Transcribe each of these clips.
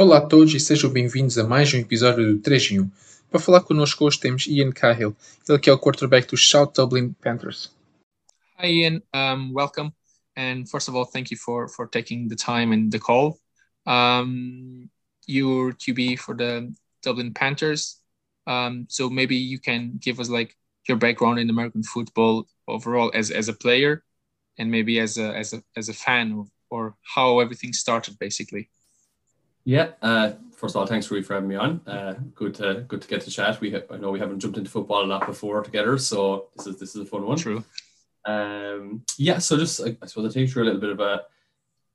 Olá a todos e sejam bem-vindos a mais um episódio do 3 em 1. Para falar connosco hoje temos Ian Cahill, ele que é o quarterback dos South Dublin Panthers. Hi, Ian. Um, welcome. And first of all, thank you for, for taking the time and the call. Um, you're QB for the Dublin Panthers. Um, so maybe you can give us like your background in American football overall as, as a player and maybe as a, as a, as a fan or how everything started basically. Yeah. Uh, first of all, thanks Rui for having me on. Uh, good to good to get to chat. We I know we haven't jumped into football a lot before together, so this is this is a fun one. True. Um, yeah. So just I, I suppose I'll take you through a little bit about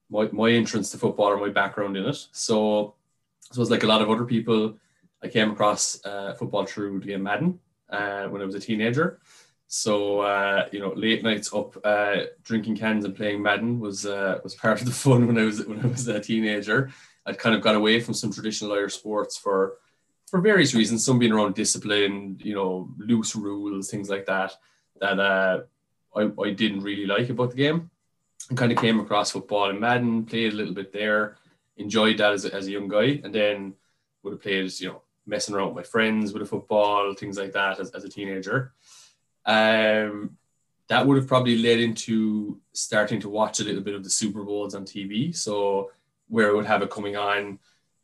my my entrance to football or my background in it. So I suppose like a lot of other people, I came across uh, football through the game Madden uh, when I was a teenager. So uh, you know, late nights up uh, drinking cans and playing Madden was uh, was part of the fun when I was when I was a teenager. I'd kind of got away from some traditional Irish sports for for various reasons. Some being around discipline, you know, loose rules, things like that. That uh, I, I didn't really like about the game. And kind of came across football and Madden, played a little bit there, enjoyed that as a, as a young guy, and then would have played, you know, messing around with my friends with a football, things like that as, as a teenager. Um, that would have probably led into starting to watch a little bit of the Super Bowls on TV. So where it would have it coming on,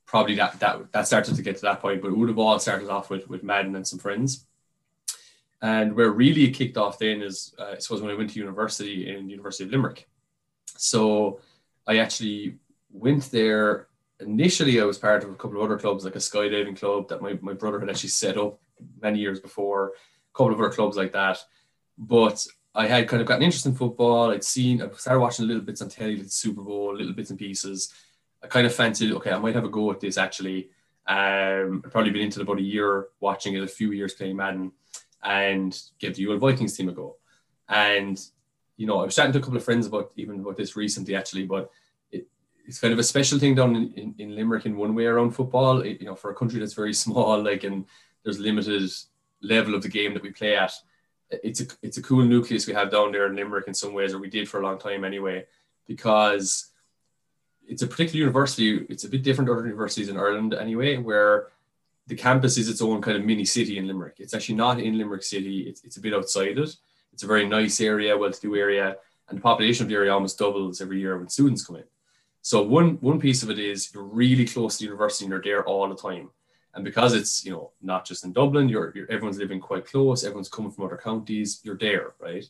probably that that that started to get to that point. But it would have all started off with with Madden and some friends. And where really it kicked off then is uh, I suppose when I went to university in University of Limerick. So I actually went there. Initially, I was part of a couple of other clubs, like a skydiving club that my, my brother had actually set up many years before, a couple of other clubs like that. But I had kind of got an interest in football. I'd seen, I started watching a little bits on telly, the Super Bowl, little bits and pieces. I kind of fancied, okay, I might have a go at this actually. Um, I've probably been into it about a year watching it, a few years playing Madden, and give the UL Vikings team a go. And you know, I was chatting to a couple of friends about even about this recently actually, but it, it's kind of a special thing down in, in, in Limerick in one way around football. It, you know, for a country that's very small, like and there's limited level of the game that we play at. It's a it's a cool nucleus we have down there in Limerick in some ways, or we did for a long time anyway, because it's a particular university. It's a bit different to other universities in Ireland anyway, where the campus is its own kind of mini city in Limerick. It's actually not in Limerick City. It's, it's a bit outside it. It's a very nice area, well-to-do area, and the population of the area almost doubles every year when students come in. So one one piece of it is you're really close to the university and you're there all the time. And because it's you know not just in Dublin, you're, you're everyone's living quite close. Everyone's coming from other counties. You're there, right?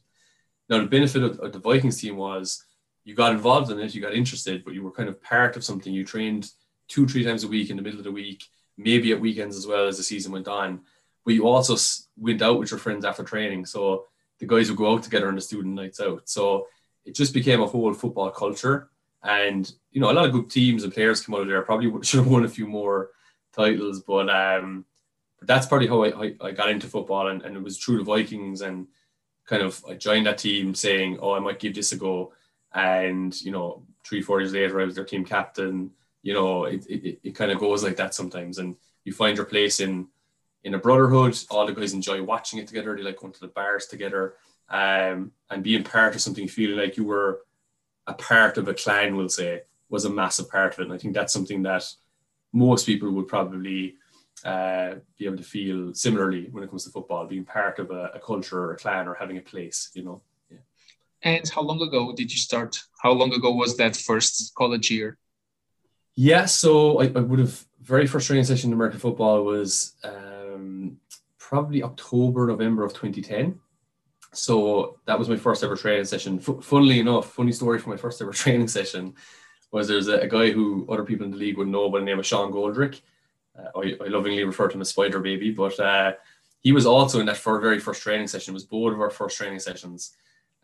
Now the benefit of, of the Vikings team was you got involved in it, you got interested, but you were kind of part of something. You trained two, three times a week in the middle of the week, maybe at weekends as well as the season went on. But you also went out with your friends after training. So the guys would go out together on the student nights out. So it just became a whole football culture. And, you know, a lot of good teams and players came out of there. Probably should have won a few more titles, but um, but that's probably how I, I got into football. And, and it was through the Vikings and kind of I joined that team saying, oh, I might give this a go and you know three four years later I was their team captain. You know it, it, it kind of goes like that sometimes. And you find your place in in a brotherhood. All the guys enjoy watching it together. They like going to the bars together. Um, and being part of something feeling like you were a part of a clan we'll say was a massive part of it. And I think that's something that most people would probably uh, be able to feel similarly when it comes to football being part of a, a culture or a clan or having a place you know and how long ago did you start? How long ago was that first college year? Yeah, so I, I would have very first training session in American football was um, probably October, November of 2010. So that was my first ever training session. F- funnily enough, funny story for my first ever training session was there's a, a, guy who other people in the league would know by the name of Sean Goldrick. Uh, I, I, lovingly refer to him as Spider Baby, but uh, he was also in that for very first training session. It was both of our first training sessions.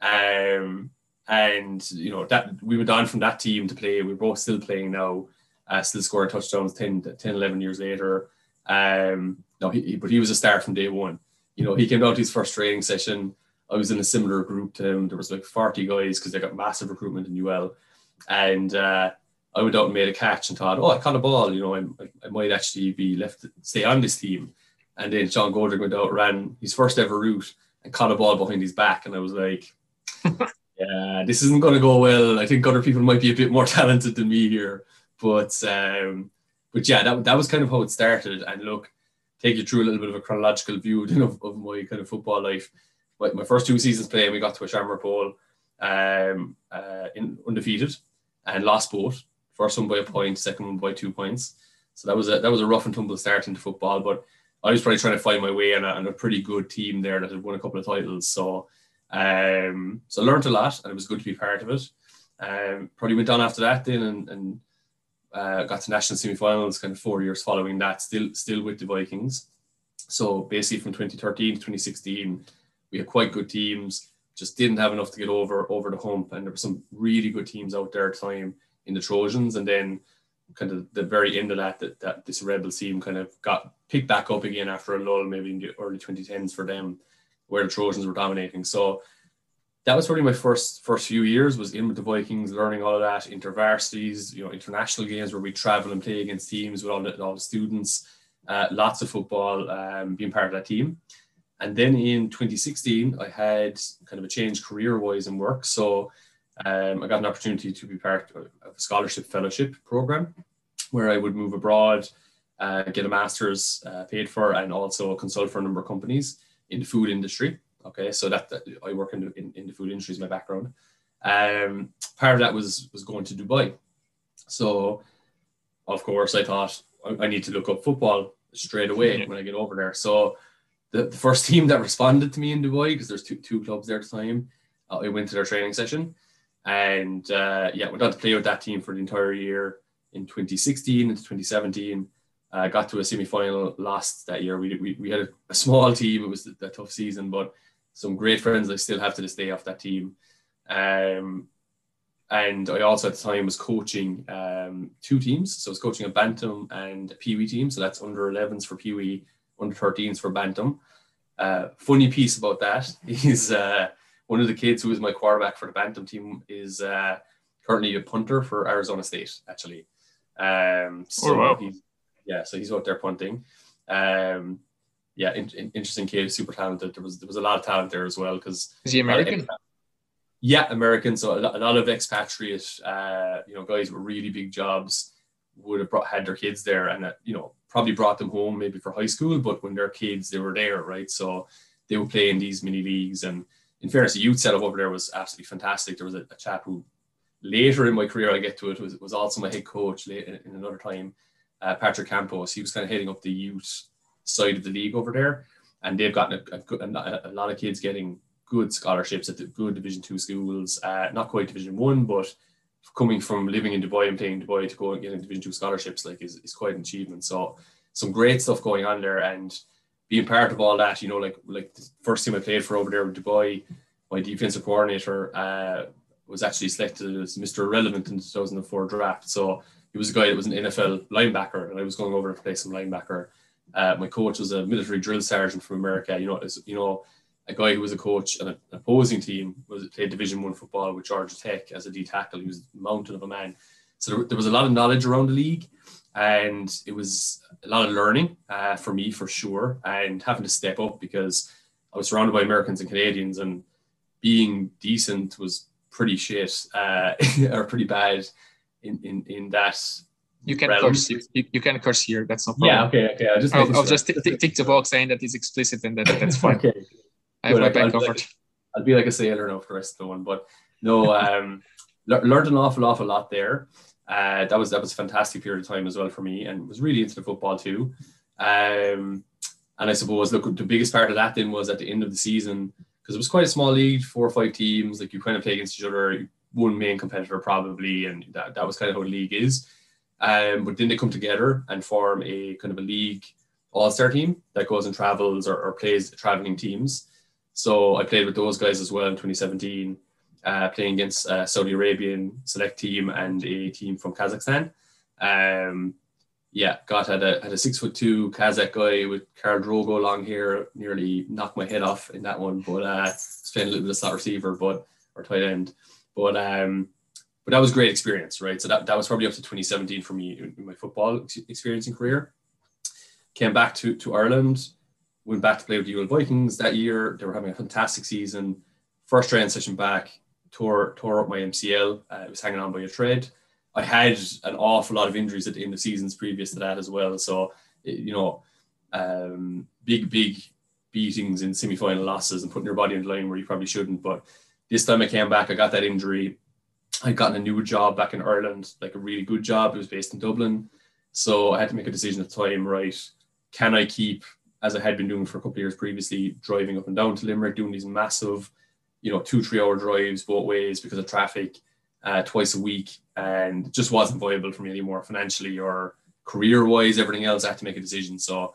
Um, and you know that we went on from that team to play. We're both still playing now, uh, still scoring touchdowns 10, 10, 11 years later. Um, no, he, but he was a star from day one. You know, he came down to his first training session. I was in a similar group to him. There was like 40 guys because they got massive recruitment in UL. And uh, I went out and made a catch and thought, oh, I caught a ball. You know, I, I might actually be left stay on this team. And then Sean Goldrick went out, ran his first ever route and caught a ball behind his back. And I was like, yeah, this isn't going to go well. I think other people might be a bit more talented than me here, but um, but yeah, that, that was kind of how it started. And look, take you through a little bit of a chronological view of, of my kind of football life. My, my first two seasons playing, we got to a Shamrock Bowl um, uh, in undefeated and lost both. First one by a point, second one by two points. So that was a that was a rough and tumble start into football, but I was probably trying to find my way and a, a pretty good team there that had won a couple of titles. So um, so I learned a lot and it was good to be part of it. Um, probably went on after that then and, and uh, got to national semi-finals kind of four years following that, still still with the Vikings. So basically from 2013 to 2016, we had quite good teams, just didn't have enough to get over over the hump. And there were some really good teams out there at the time in the Trojans. And then kind of the very end of that, that, that this Rebel team kind of got picked back up again after a lull, maybe in the early 2010s for them, where the Trojans were dominating. So that was probably my first first few years was in with the Vikings, learning all of that, intervarsities, you know, international games where we travel and play against teams with all the, all the students, uh, lots of football, um, being part of that team. And then in 2016, I had kind of a change career wise in work. So um, I got an opportunity to be part of a scholarship fellowship program where I would move abroad, uh, get a master's uh, paid for, and also consult for a number of companies in the food industry. Okay, so that, that I work in the, in, in, the food industry is my background. Um, part of that was was going to Dubai. So, of course, I thought I, I need to look up football straight away when I get over there. So, the, the first team that responded to me in Dubai, because there's two, two clubs there at the time, uh, I went to their training session, and uh, yeah, went on to play with that team for the entire year in 2016 into 2017. Uh, got to a semi-final, lost that year. We, we, we had a, small team. It was a, tough season, but some great friends I still have to this day off that team. Um, and I also at the time was coaching um, two teams. So I was coaching a Bantam and a Pee Wee team. So that's under 11s for Pee Wee, under 13s for Bantam. Uh, funny piece about that is uh, one of the kids who is my quarterback for the Bantam team is uh, currently a punter for Arizona State, actually. Um, so oh, wow. he's, yeah, so he's out there punting. Um, yeah, in, in, interesting kid, super talented. There was there was a lot of talent there as well because is he American? yeah, American. So a lot, a lot of expatriate, uh, you know, guys with really big jobs would have brought, had their kids there, and uh, you know, probably brought them home maybe for high school. But when they're kids, they were there, right? So they would play in these mini leagues. And in fairness, the youth setup over there was absolutely fantastic. There was a, a chap who later in my career, I get to it, was, was also my head coach late in, in another time, uh, Patrick Campos. He was kind of heading up the youth side of the league over there, and they've gotten a, a, a lot of kids getting good scholarships at the good Division two schools. Uh, not quite Division one, but coming from living in Dubai and playing Dubai to go and getting Division two scholarships like is, is quite an achievement. So some great stuff going on there, and being part of all that, you know, like like the first team I played for over there in Dubai, my defensive coordinator uh, was actually selected as Mr. Irrelevant in the 2004 draft. So he was a guy that was an NFL linebacker, and I was going over to play some linebacker uh, my coach was a military drill sergeant from America. You know, as, you know, a guy who was a coach on an opposing team was played Division One football with Georgia Tech as a D tackle. He was a mountain of a man. So there, there, was a lot of knowledge around the league, and it was a lot of learning uh, for me for sure, and having to step up because I was surrounded by Americans and Canadians, and being decent was pretty shit uh, or pretty bad in in in that you can curse. You, you, can curse here. That's no problem. Yeah. Okay. Okay. I'll just, I'll, I'll just tick the box saying that it's explicit and that that's fine. okay. I have my back covered. Like, I'll be like a sailor now for the rest of the one, but no, um, learned an awful, awful lot there. Uh, that was that was a fantastic period of time as well for me, and was really into the football too. Um, and I suppose look, the biggest part of that then was at the end of the season because it was quite a small league, four or five teams. Like you kind of play against each other, one main competitor probably, and that, that was kind of how league is. Um, but then they come together and form a kind of a league all-star team that goes and travels or, or plays traveling teams. So I played with those guys as well in 2017, uh, playing against a Saudi Arabian select team and a team from Kazakhstan. Um, yeah, got had a had a six foot two Kazakh guy with Khal Drogo long hair, nearly knocked my head off in that one. But uh, playing a little bit of slot receiver, but or tight end. But um, but that was great experience, right? So that, that was probably up to 2017 for me in, my football experience and career. Came back to, to Ireland, went back to play with the UL Vikings that year. They were having a fantastic season. First training session back, tore tore up my MCL. Uh, it was hanging on by a thread. I had an awful lot of injuries at the end of seasons previous to that as well. So, you know, um, big, big beatings in semi-final losses and putting your body in the line where you probably shouldn't. But this time I came back, I got that injury. I'd gotten a new job back in Ireland, like a really good job. It was based in Dublin. So I had to make a decision at the time, right? Can I keep, as I had been doing for a couple of years previously, driving up and down to Limerick, doing these massive, you know, two, three hour drives both ways because of traffic uh, twice a week. And just wasn't viable for me anymore financially or career wise, everything else. I had to make a decision. So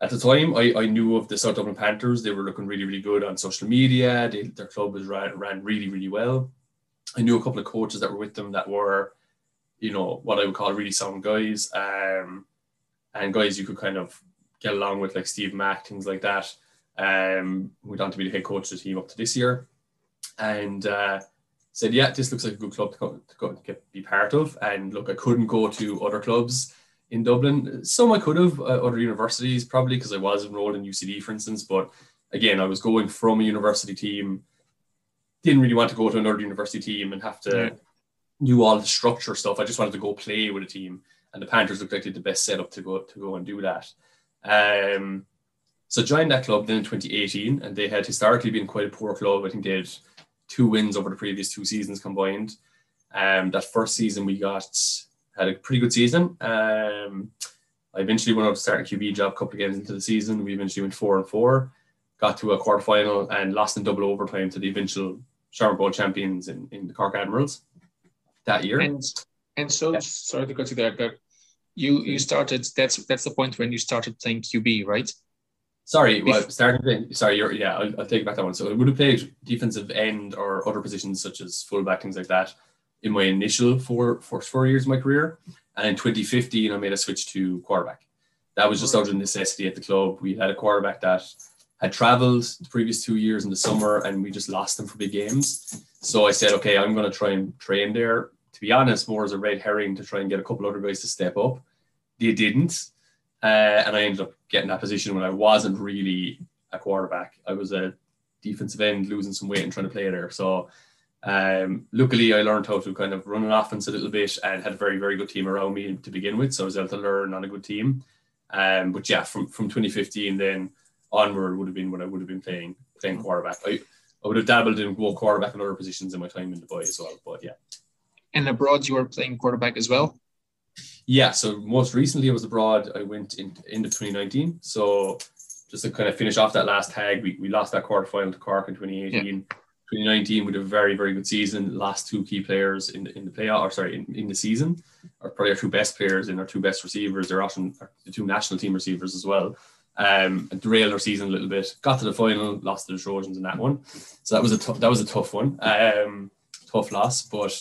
at the time, I, I knew of the South Dublin Panthers. They were looking really, really good on social media. They, their club was ran, ran really, really well. I knew a couple of coaches that were with them that were, you know, what I would call really sound guys, um, and guys you could kind of get along with, like Steve Mack, things like that. Um, went on to be the head coach of the team up to this year, and uh, said, "Yeah, this looks like a good club to, go, to, go, get, be part of." And look, I couldn't go to other clubs in Dublin. Some I could have, uh, other universities probably because I was enrolled in UCD, for instance. But again, I was going from a university team. Didn't really want to go to another university team and have to yeah. do all the structure stuff. I just wanted to go play with a team, and the Panthers looked like the best setup to go to go and do that. Um, so joined that club then in 2018, and they had historically been quite a poor club. I think they had two wins over the previous two seasons combined. Um, that first season we got had a pretty good season. Um, I eventually went out to start a QB job a couple of games into the season. We eventually went four and four, got to a quarter final and lost in double overtime to the eventual Shamrock Bowl champions in, in the Cork Admirals that year. And and so yeah. sorry to cut you there, but you you started that's that's the point when you started playing QB, right? Sorry, well, starting sorry, you're yeah, I'll, I'll take back that one. So I would have played defensive end or other positions such as fullback, things like that in my initial four first four years of my career. And in 2015, I made a switch to quarterback. That was just out of necessity at the club. We had a quarterback that had traveled the previous two years in the summer and we just lost them for big games. So I said, okay, I'm going to try and train there. To be honest, more as a red herring to try and get a couple other guys to step up. They didn't. Uh, and I ended up getting that position when I wasn't really a quarterback. I was a defensive end, losing some weight and trying to play there. So um, luckily, I learned how to kind of run an offense a little bit and had a very, very good team around me to begin with. So I was able to learn on a good team. Um, but yeah, from, from 2015 then onward would have been when I would have been playing playing quarterback. I, I would have dabbled in both quarterback and other positions in my time in Dubai as well. But yeah. And abroad, you were playing quarterback as well. Yeah. So most recently, I was abroad. I went in end of 2019. So just to kind of finish off that last tag, we, we lost that quarterfinal to Cork in 2018. Yeah 2019 with a very very good season. Last two key players in the, in the playoff, or sorry, in, in the season, are probably our two best players and our two best receivers. They're often the two national team receivers as well. Um, derailed our season a little bit. Got to the final, lost to the Trojans in that one. So that was a t- that was a tough one, um, tough loss. But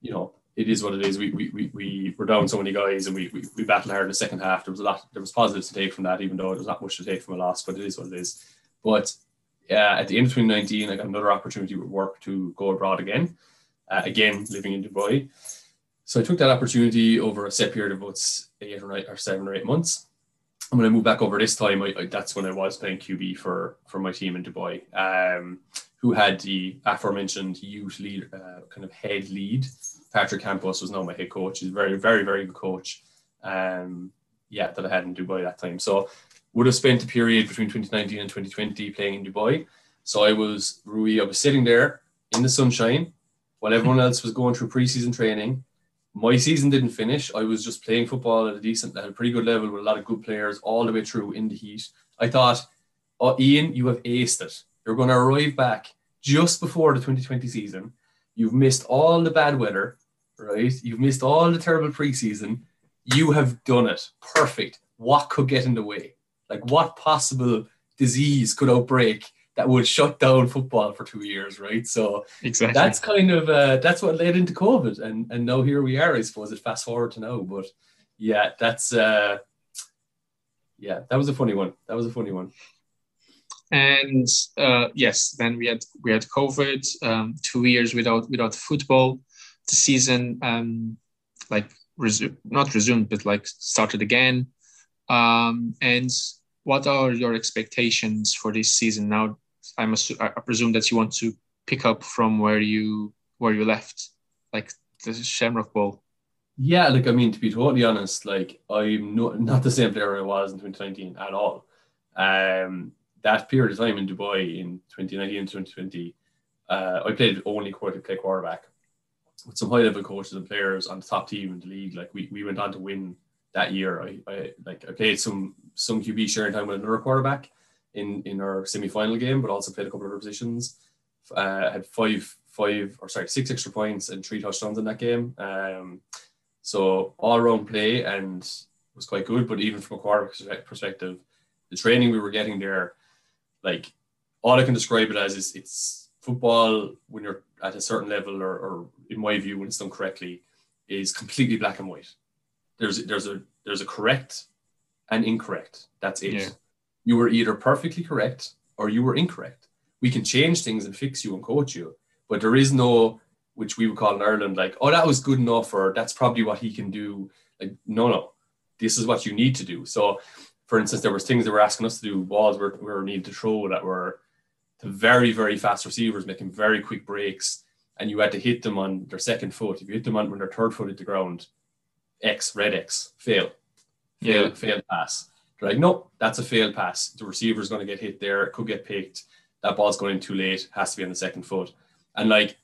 you know, it is what it is. We we, we, we were down so many guys, and we, we we battled hard in the second half. There was a lot. There was positives to take from that, even though there's not much to take from a loss. But it is what it is. But uh, at the end of 2019, I got another opportunity with work to go abroad again, uh, again living in Dubai. So I took that opportunity over a set period of about eight or, eight or seven or eight months. And when I moved back over this time, I, I, that's when I was playing QB for for my team in Dubai, um, who had the aforementioned youth lead, uh, kind of head lead. Patrick Campos was now my head coach. He's a very, very, very good coach. Um, yeah, that I had in Dubai that time. So would have spent a period between 2019 and 2020 playing in Dubai. So I was Rui, I was sitting there in the sunshine while everyone else was going through preseason training. My season didn't finish. I was just playing football at a decent, at a pretty good level with a lot of good players all the way through in the heat. I thought, oh, Ian, you have aced it. You're going to arrive back just before the 2020 season. You've missed all the bad weather, right? You've missed all the terrible preseason. You have done it. Perfect. What could get in the way? Like, what possible disease could outbreak that would shut down football for two years, right? So exactly. that's kind of uh, that's what led into COVID, and and now here we are. I suppose it fast forward to now, but yeah, that's uh, yeah, that was a funny one. That was a funny one. And uh, yes, then we had we had COVID, um, two years without without football. The season um, like resu- not resumed, but like started again. Um, and what are your expectations for this season? Now, I must I presume that you want to pick up from where you where you left, like the Shamrock Bowl. Yeah, like I mean, to be totally honest, like I'm not not the same player I was in 2019 at all. Um, that period of time in Dubai in 2019 and 2020, uh, I played only quarter play quarterback with some high level coaches and players on the top team in the league. Like we, we went on to win that year. I, I like I played some some QB sharing time with another quarterback in in our semi final game, but also played a couple of other positions. Uh, had five five or sorry six extra points and three touchdowns in that game. Um, so all around play and was quite good. But even from a quarterback perspective, the training we were getting there, like all I can describe it as is it's football when you're at a certain level, or, or in my view, when it's done correctly, is completely black and white. There's there's a there's a correct and incorrect. That's it. Yeah. You were either perfectly correct or you were incorrect. We can change things and fix you and coach you, but there is no which we would call in Ireland like, oh, that was good enough, or that's probably what he can do. Like, no, no, this is what you need to do. So, for instance, there was things they were asking us to do, balls we were needed to throw that were very, very fast receivers making very quick breaks, and you had to hit them on their second foot. If you hit them on when their third foot hit the ground, X, red X, fail, fail, yeah. fail pass. They're like, no, that's a failed pass. The receiver's going to get hit there, it could get picked. That ball's going in too late, has to be on the second foot. And like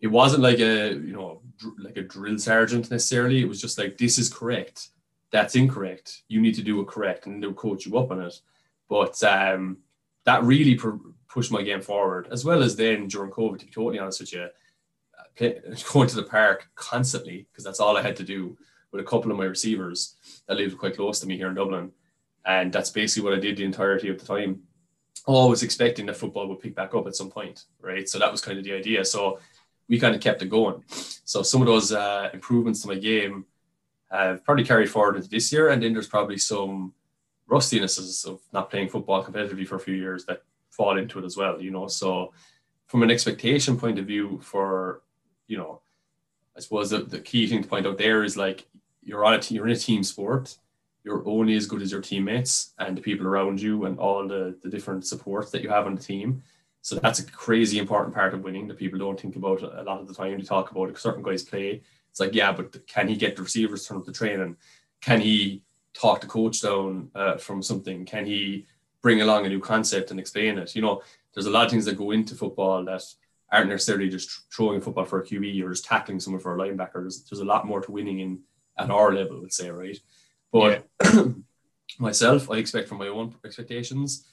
it wasn't like a you know like a drill sergeant necessarily. It was just like this is correct, that's incorrect. You need to do it correct, and they'll coach you up on it. But um, that really pushed my game forward, as well as then during COVID. To be totally honest with you, going to the park constantly because that's all I had to do with a couple of my receivers that lived quite close to me here in Dublin, and that's basically what I did the entirety of the time. Always expecting that football would pick back up at some point, right? So that was kind of the idea. So we kind of kept it going. So some of those uh, improvements to my game have probably carried forward into this year, and then there's probably some rustinesses of not playing football competitively for a few years that fall into it as well. You know, so from an expectation point of view, for you know, I suppose the, the key thing to point out there is like you're on a you're in a team sport. You're only as good as your teammates and the people around you and all the, the different supports that you have on the team. So that's a crazy important part of winning that people don't think about a lot of the time. You talk about certain guys play. It's like, yeah, but can he get the receivers turn up the training? Can he talk the coach down uh, from something? Can he bring along a new concept and explain it? You know, there's a lot of things that go into football that aren't necessarily just throwing football for a QB or just tackling someone for a linebacker. There's, there's a lot more to winning in at our level, let's say, right? But yeah. myself, I expect from my own expectations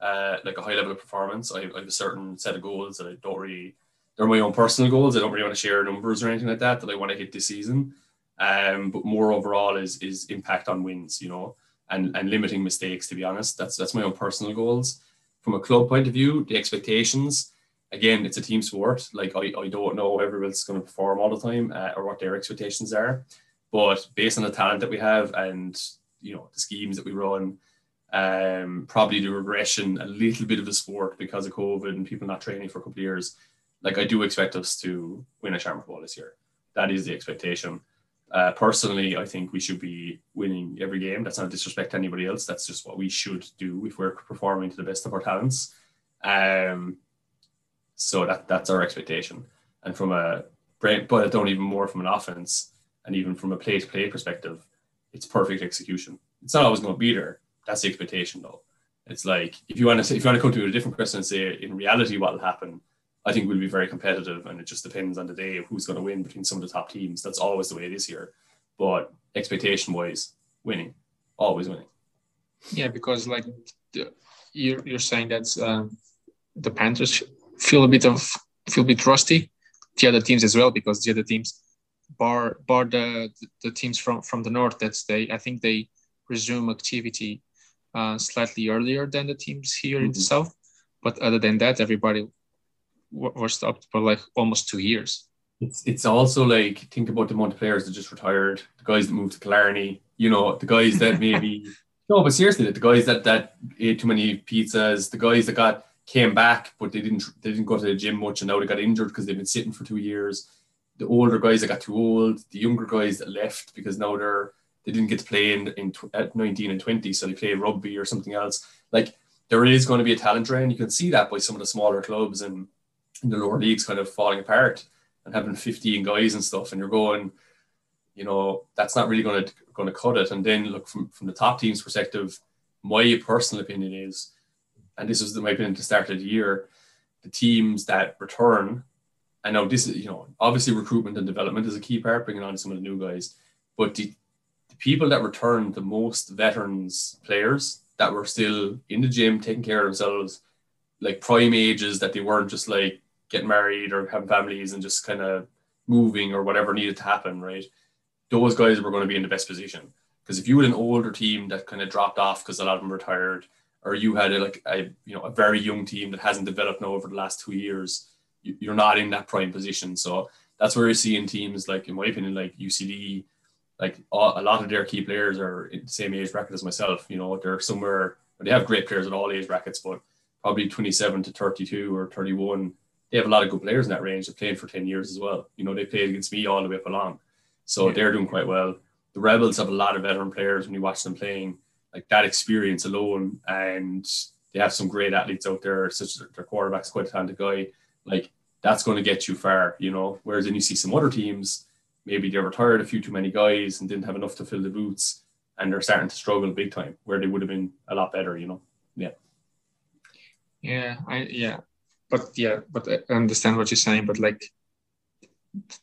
uh, like a high level of performance. I, I, have a certain set of goals that I don't really, they're my own personal goals. I don't really want to share numbers or anything like that that I want to hit this season. Um, but more overall is is impact on wins, you know, and and limiting mistakes. To be honest, that's that's my own personal goals. From a club point of view, the expectations. Again, it's a team sport. Like I, I don't know everyone's going to perform all the time uh, or what their expectations are, but based on the talent that we have and you know the schemes that we run, um, probably the regression, a little bit of the sport because of COVID and people not training for a couple of years. Like I do expect us to win a Shamrock Bowl this year. That is the expectation. Uh, personally, I think we should be winning every game. That's not disrespect to anybody else. That's just what we should do if we're performing to the best of our talents. Um, so that that's our expectation. And from a but I don't even more from an offense and even from a play to play perspective, it's perfect execution. It's not always going to be there, that's the expectation, though. It's like if you want to say, if you want to come to a different question and say in reality what will happen, I think we'll be very competitive, and it just depends on the day who's going to win between some of the top teams. That's always the way it is here. But expectation wise, winning, always winning. Yeah, because like you're you're saying that um, the Panthers feel a bit of feel a bit rusty. The other teams as well, because the other teams, bar bar the the teams from from the north, that's they I think they resume activity uh, slightly earlier than the teams here mm-hmm. in the mm-hmm. south. But other than that, everybody w- were stopped for like almost two years. It's it's also like think about the amount of players that just retired, the guys that moved to Killarney, you know, the guys that maybe no, but seriously, the guys that that ate too many pizzas, the guys that got came back but they didn't they didn't go to the gym much and now they got injured because they've been sitting for two years. The older guys that got too old, the younger guys that left because now they're they didn't get to play in, in at 19 and 20, so they play rugby or something else. Like there is going to be a talent drain. You can see that by some of the smaller clubs and the lower leagues kind of falling apart and having 15 guys and stuff. And you're going, you know, that's not really going to going to cut it. And then look from from the top team's perspective, my personal opinion is, and this was my opinion to start of the year, the teams that return. I know this is you know obviously recruitment and development is a key part, bringing on some of the new guys, but the, the people that returned, the most veterans players that were still in the gym taking care of themselves, like prime ages that they weren't just like getting married or having families and just kind of moving or whatever needed to happen, right? Those guys were going to be in the best position. Because if you had an older team that kind of dropped off because a lot of them retired, or you had a, like a you know a very young team that hasn't developed now over the last two years, you, are not in that prime position. So that's where you're seeing teams like, in my opinion, like UCD, like a lot of their key players are in the same age bracket as myself. You know, they're somewhere they have great players at all age brackets, but probably 27 to 32 or 31 they have a lot of good players in that range. They've played for 10 years as well. You know, they played against me all the way up along. So yeah. they're doing quite well. The Rebels have a lot of veteran players when you watch them playing, like that experience alone. And they have some great athletes out there, such as their quarterback's quite a talented guy. Like that's going to get you far, you know. Whereas then you see some other teams, maybe they retired a few too many guys and didn't have enough to fill the boots and they're starting to struggle big time where they would have been a lot better, you know. Yeah. Yeah, I yeah but yeah, but I understand what you're saying. But like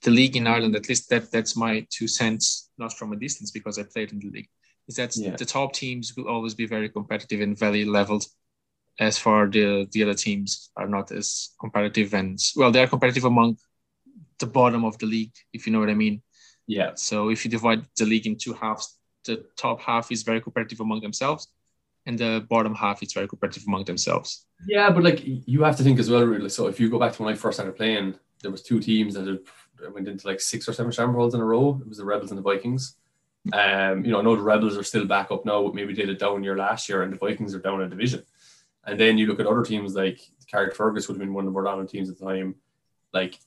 the league in Ireland, at least that that's my two cents, not from a distance because I played in the league, is that yeah. the top teams will always be very competitive and very leveled. As far the the other teams are not as competitive and well, they are competitive among the bottom of the league, if you know what I mean. Yeah. So if you divide the league in two halves, the top half is very competitive among themselves, and the bottom half is very competitive among themselves. Yeah, but like you have to think as well, really. So if you go back to when I first started playing, there was two teams that had, went into like six or seven Shamrolls in a row. It was the Rebels and the Vikings. Um, you know, I know the Rebels are still back up now, but maybe they did a down year last year, and the Vikings are down a division. And then you look at other teams like Carrickfergus would have been one of the more dominant teams at the time. Like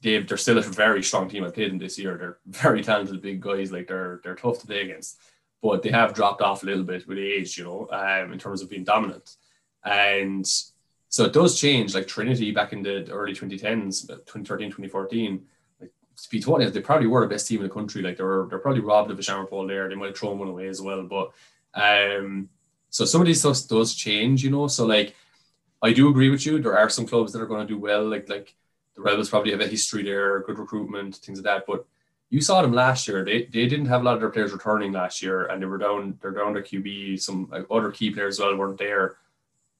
Dave, they're still a very strong team. I played them this year. They're very talented, big guys. Like they're they're tough to play against but they have dropped off a little bit with age, you know, um, in terms of being dominant. And so it does change. Like Trinity back in the early 2010s, 2013, 2014, like to be they probably were the best team in the country. Like they're they're probably robbed of a Shamrock there. They might have thrown one away as well. But um, so some of these stuff does change, you know. So like I do agree with you. There are some clubs that are going to do well. Like like the Rebels probably have a history there, good recruitment, things like that. But you saw them last year. They, they didn't have a lot of their players returning last year, and they were down. They're down to QB. Some other key players as well weren't there.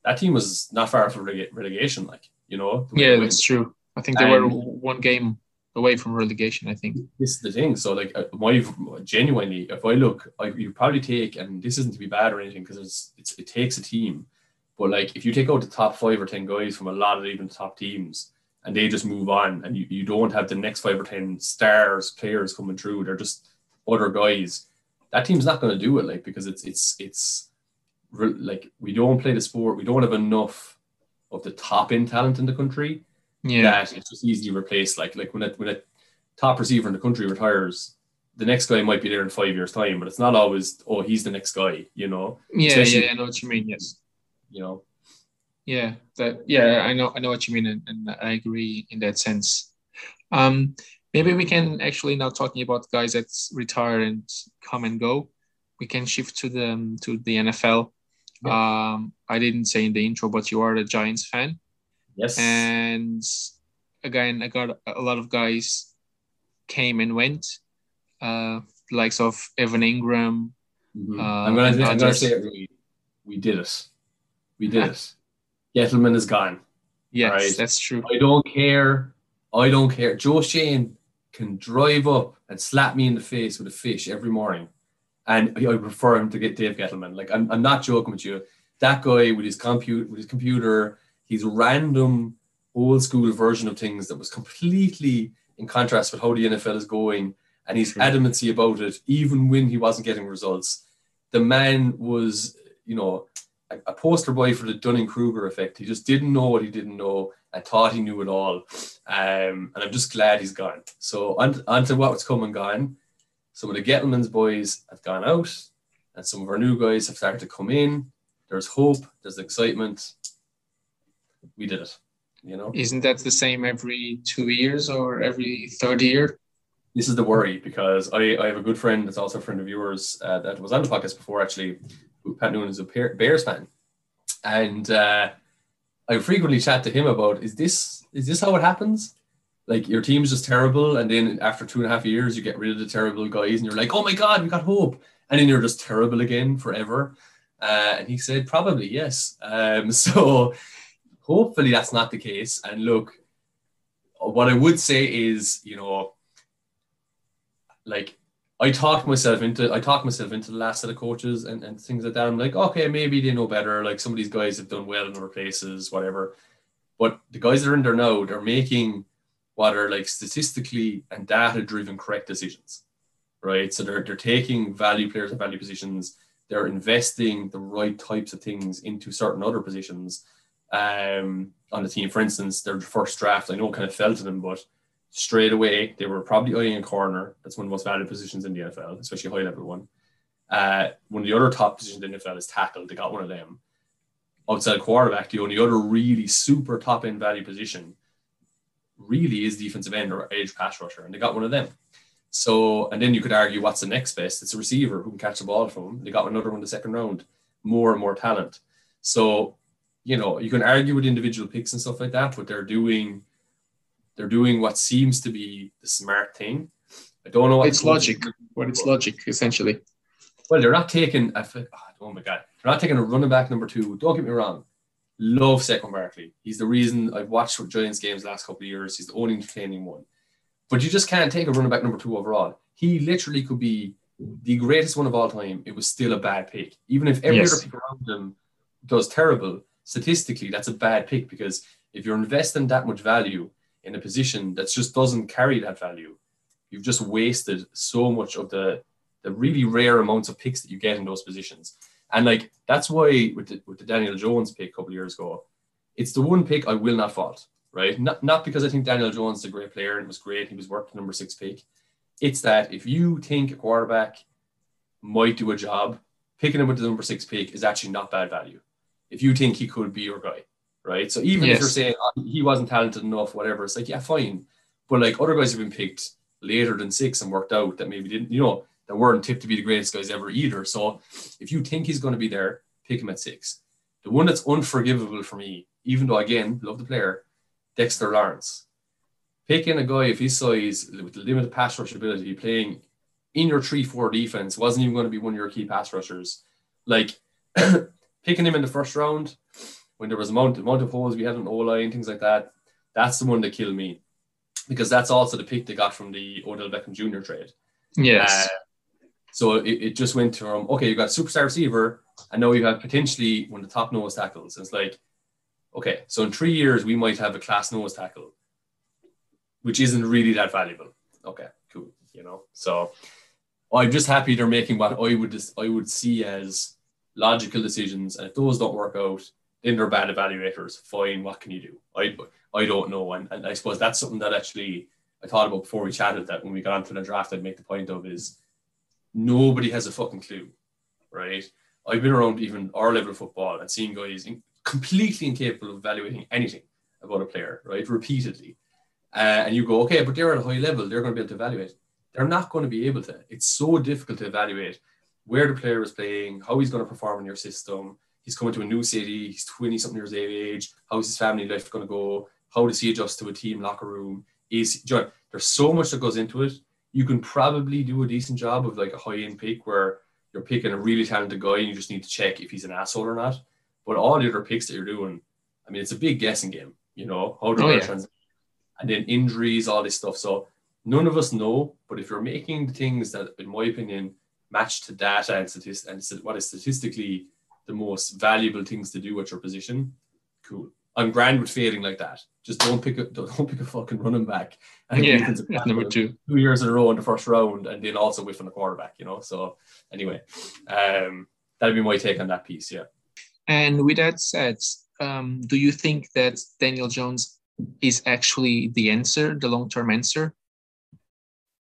That team was not far from relegation. Like you know. Yeah, that's true. I think they and were one game away from relegation. I think this is the thing. So like, uh, my genuinely, if I look, like you probably take, and this isn't to be bad or anything, because it's, it's it takes a team. But like, if you take out the top five or ten guys from a lot of even top teams, and they just move on and you, you don't have the next five or ten stars players coming through they're just other guys that team's not going to do it like because it's it's it's like we don't play the sport we don't have enough of the top end talent in the country yeah. it's just easily replaced like like when a, when a top receiver in the country retires the next guy might be there in five years time but it's not always oh he's the next guy you know? Yeah Especially, yeah I know what you mean yes. You know? Yeah that yeah i know i know what you mean and, and i agree in that sense. Um maybe we can actually now talking about guys that retire and come and go. We can shift to the to the nfl yeah. um i didn't say in the intro but you are a giants fan yes and again i got a lot of guys came and went uh likes of evan Engram. mm-hmm. uh, i'm gonna, I'm gonna say it really we did it we did it Gettleman is gone. Yes, right? that's true. I don't care. I don't care. Joe Schoen can drive up and slap me in the face with a fish every morning. And I prefer him to get Dave Gettleman. Like I'm, I'm not joking with you. That guy with his compute with his computer, his random old school version of things that was completely in contrast with how the NFL is going, and his True. adamancy about it, even when he wasn't getting results. The man was, you know, a, poster boy for the Dunning Kruger effect. He just didn't know what he didn't know and thought he knew it all. Um, and I'm just glad he's gone. So on, on to what's come and gone. Some of the Gettleman's boys have gone out, and some of our new guys have started to come in. There's hope, there's excitement. We did it. You know, isn't that the same every two years or every third year? this is the worry because I, I have a good friend that's also a friend of yours uh, that was on the podcast before actually. Pat Noonan is a Bears fan, and uh, I frequently chat to him about is this is this how it happens? Like your team's just terrible, and then after two and a half years, you get rid of the terrible guys, and you're like, oh my god, we got hope, and then you're just terrible again forever. Uh, and he said probably yes. Um, so hopefully that's not the case. And look, what I would say is, you know, like I talked myself into I talked myself into the last set of coaches and, and things like that. I'm like, okay, maybe they know better. Like some of these guys have done well in other places, whatever. But the guys that are in there now, they're making what are like statistically and data driven correct decisions. Right. So they're they're taking value players and value positions, they're investing the right types of things into certain other positions um, on the team. For instance, their first draft, I know kind of fell to them, but straight away they were probably eyeing a corner. That's one of the most valuable positions in the NFL, especially high level one. Uh, one of the other top positions in the NFL is tackle. They got one of them. Outside quarterback, the only other really super top end value position really is defensive end or edge pass rusher, and they got one of them. So, and then you could argue what's the next best? It's a receiver who can catch the ball from them. They got another one the second round, more and more talent. So, you know, you can argue with individual picks and stuff like that, but they're doing they're doing what seems to be the smart thing. I don't know what it's logic. What it's logic essentially. Well, they're not taking. A, oh, oh my god, they're not taking a running back number two. Don't get me wrong. Love Saquon Barkley. He's the reason I've watched Giants games last couple of years. He's the only entertaining one. But you just can't take a running back number two overall. He literally could be the greatest one of all time. It was still a bad pick. Even if every yes. other pick around him does terrible, statistically, that's a bad pick because if you're investing that much value in a position that just doesn't carry that value, you've just wasted so much of the the really rare amounts of picks that you get in those positions. And like that's why with the, with the Daniel Jones pick a couple years ago, it's the one pick I will not fault right? Not, not because I think Daniel Jones is a great player and it was great. He was worth the number six pick. It's that if you think a quarterback might do a job, picking him with the number six pick is actually not bad value. If you think he could be your guy, right? So even yes. if you're saying oh, he wasn't talented enough, whatever, it's like, yeah, fine. But like other guys have been picked later than six and worked out that maybe didn't, you know, that weren't tipped to be the greatest guys ever either. So if you think he's going to be there, pick him at six. The one that's unforgivable for me, even though again, love the player, Dexter Lawrence. Picking a guy of his size with limited pass rush ability, playing in your 3 4 defense, wasn't even going to be one of your key pass rushers. Like picking him in the first round when there was a amount, amount of holes we had on O line, things like that, that's the one that killed me because that's also the pick they got from the Odell Beckham Jr. trade. Yes. Uh, so it, it just went from okay, you got superstar receiver, and now you have potentially one of the top nose tackles. It's like okay, so in three years, we might have a class nose tackle, which isn't really that valuable. Okay, cool. You know, so I'm just happy they're making what I would just, I would see as logical decisions. And if those don't work out, then they're bad evaluators. Fine, what can you do? I I don't know. And, and I suppose that's something that actually I thought about before we chatted that when we got onto the draft, I'd make the point of is nobody has a fucking clue, right? I've been around even our level of football and seeing guys completely incapable of evaluating anything about a player, right? Repeatedly. Uh, and you go, okay, but they're at a high level, they're going to be able to evaluate. They're not going to be able to. It's so difficult to evaluate where the player is playing, how he's going to perform in your system. He's coming to a new city, he's 20 something years of age. How's his family life going to go? How does he adjust to a team locker room? Is John, there's so much that goes into it. You can probably do a decent job of like a high end pick where you're picking a really talented guy and you just need to check if he's an asshole or not. But all the other picks that you're doing, I mean, it's a big guessing game, you know, how do oh, yeah. and then injuries, all this stuff. So none of us know, but if you're making the things that, in my opinion, match to data and, statist- and what is statistically the most valuable things to do at your position, cool. I'm grand with failing like that. Just don't pick a don't pick a fucking running back. I yeah, number two. Two years in a row in the first round, and then also whiff on the quarterback. You know. So anyway, um, that'd be my take on that piece. Yeah. And with that said, um, do you think that Daniel Jones is actually the answer, the long term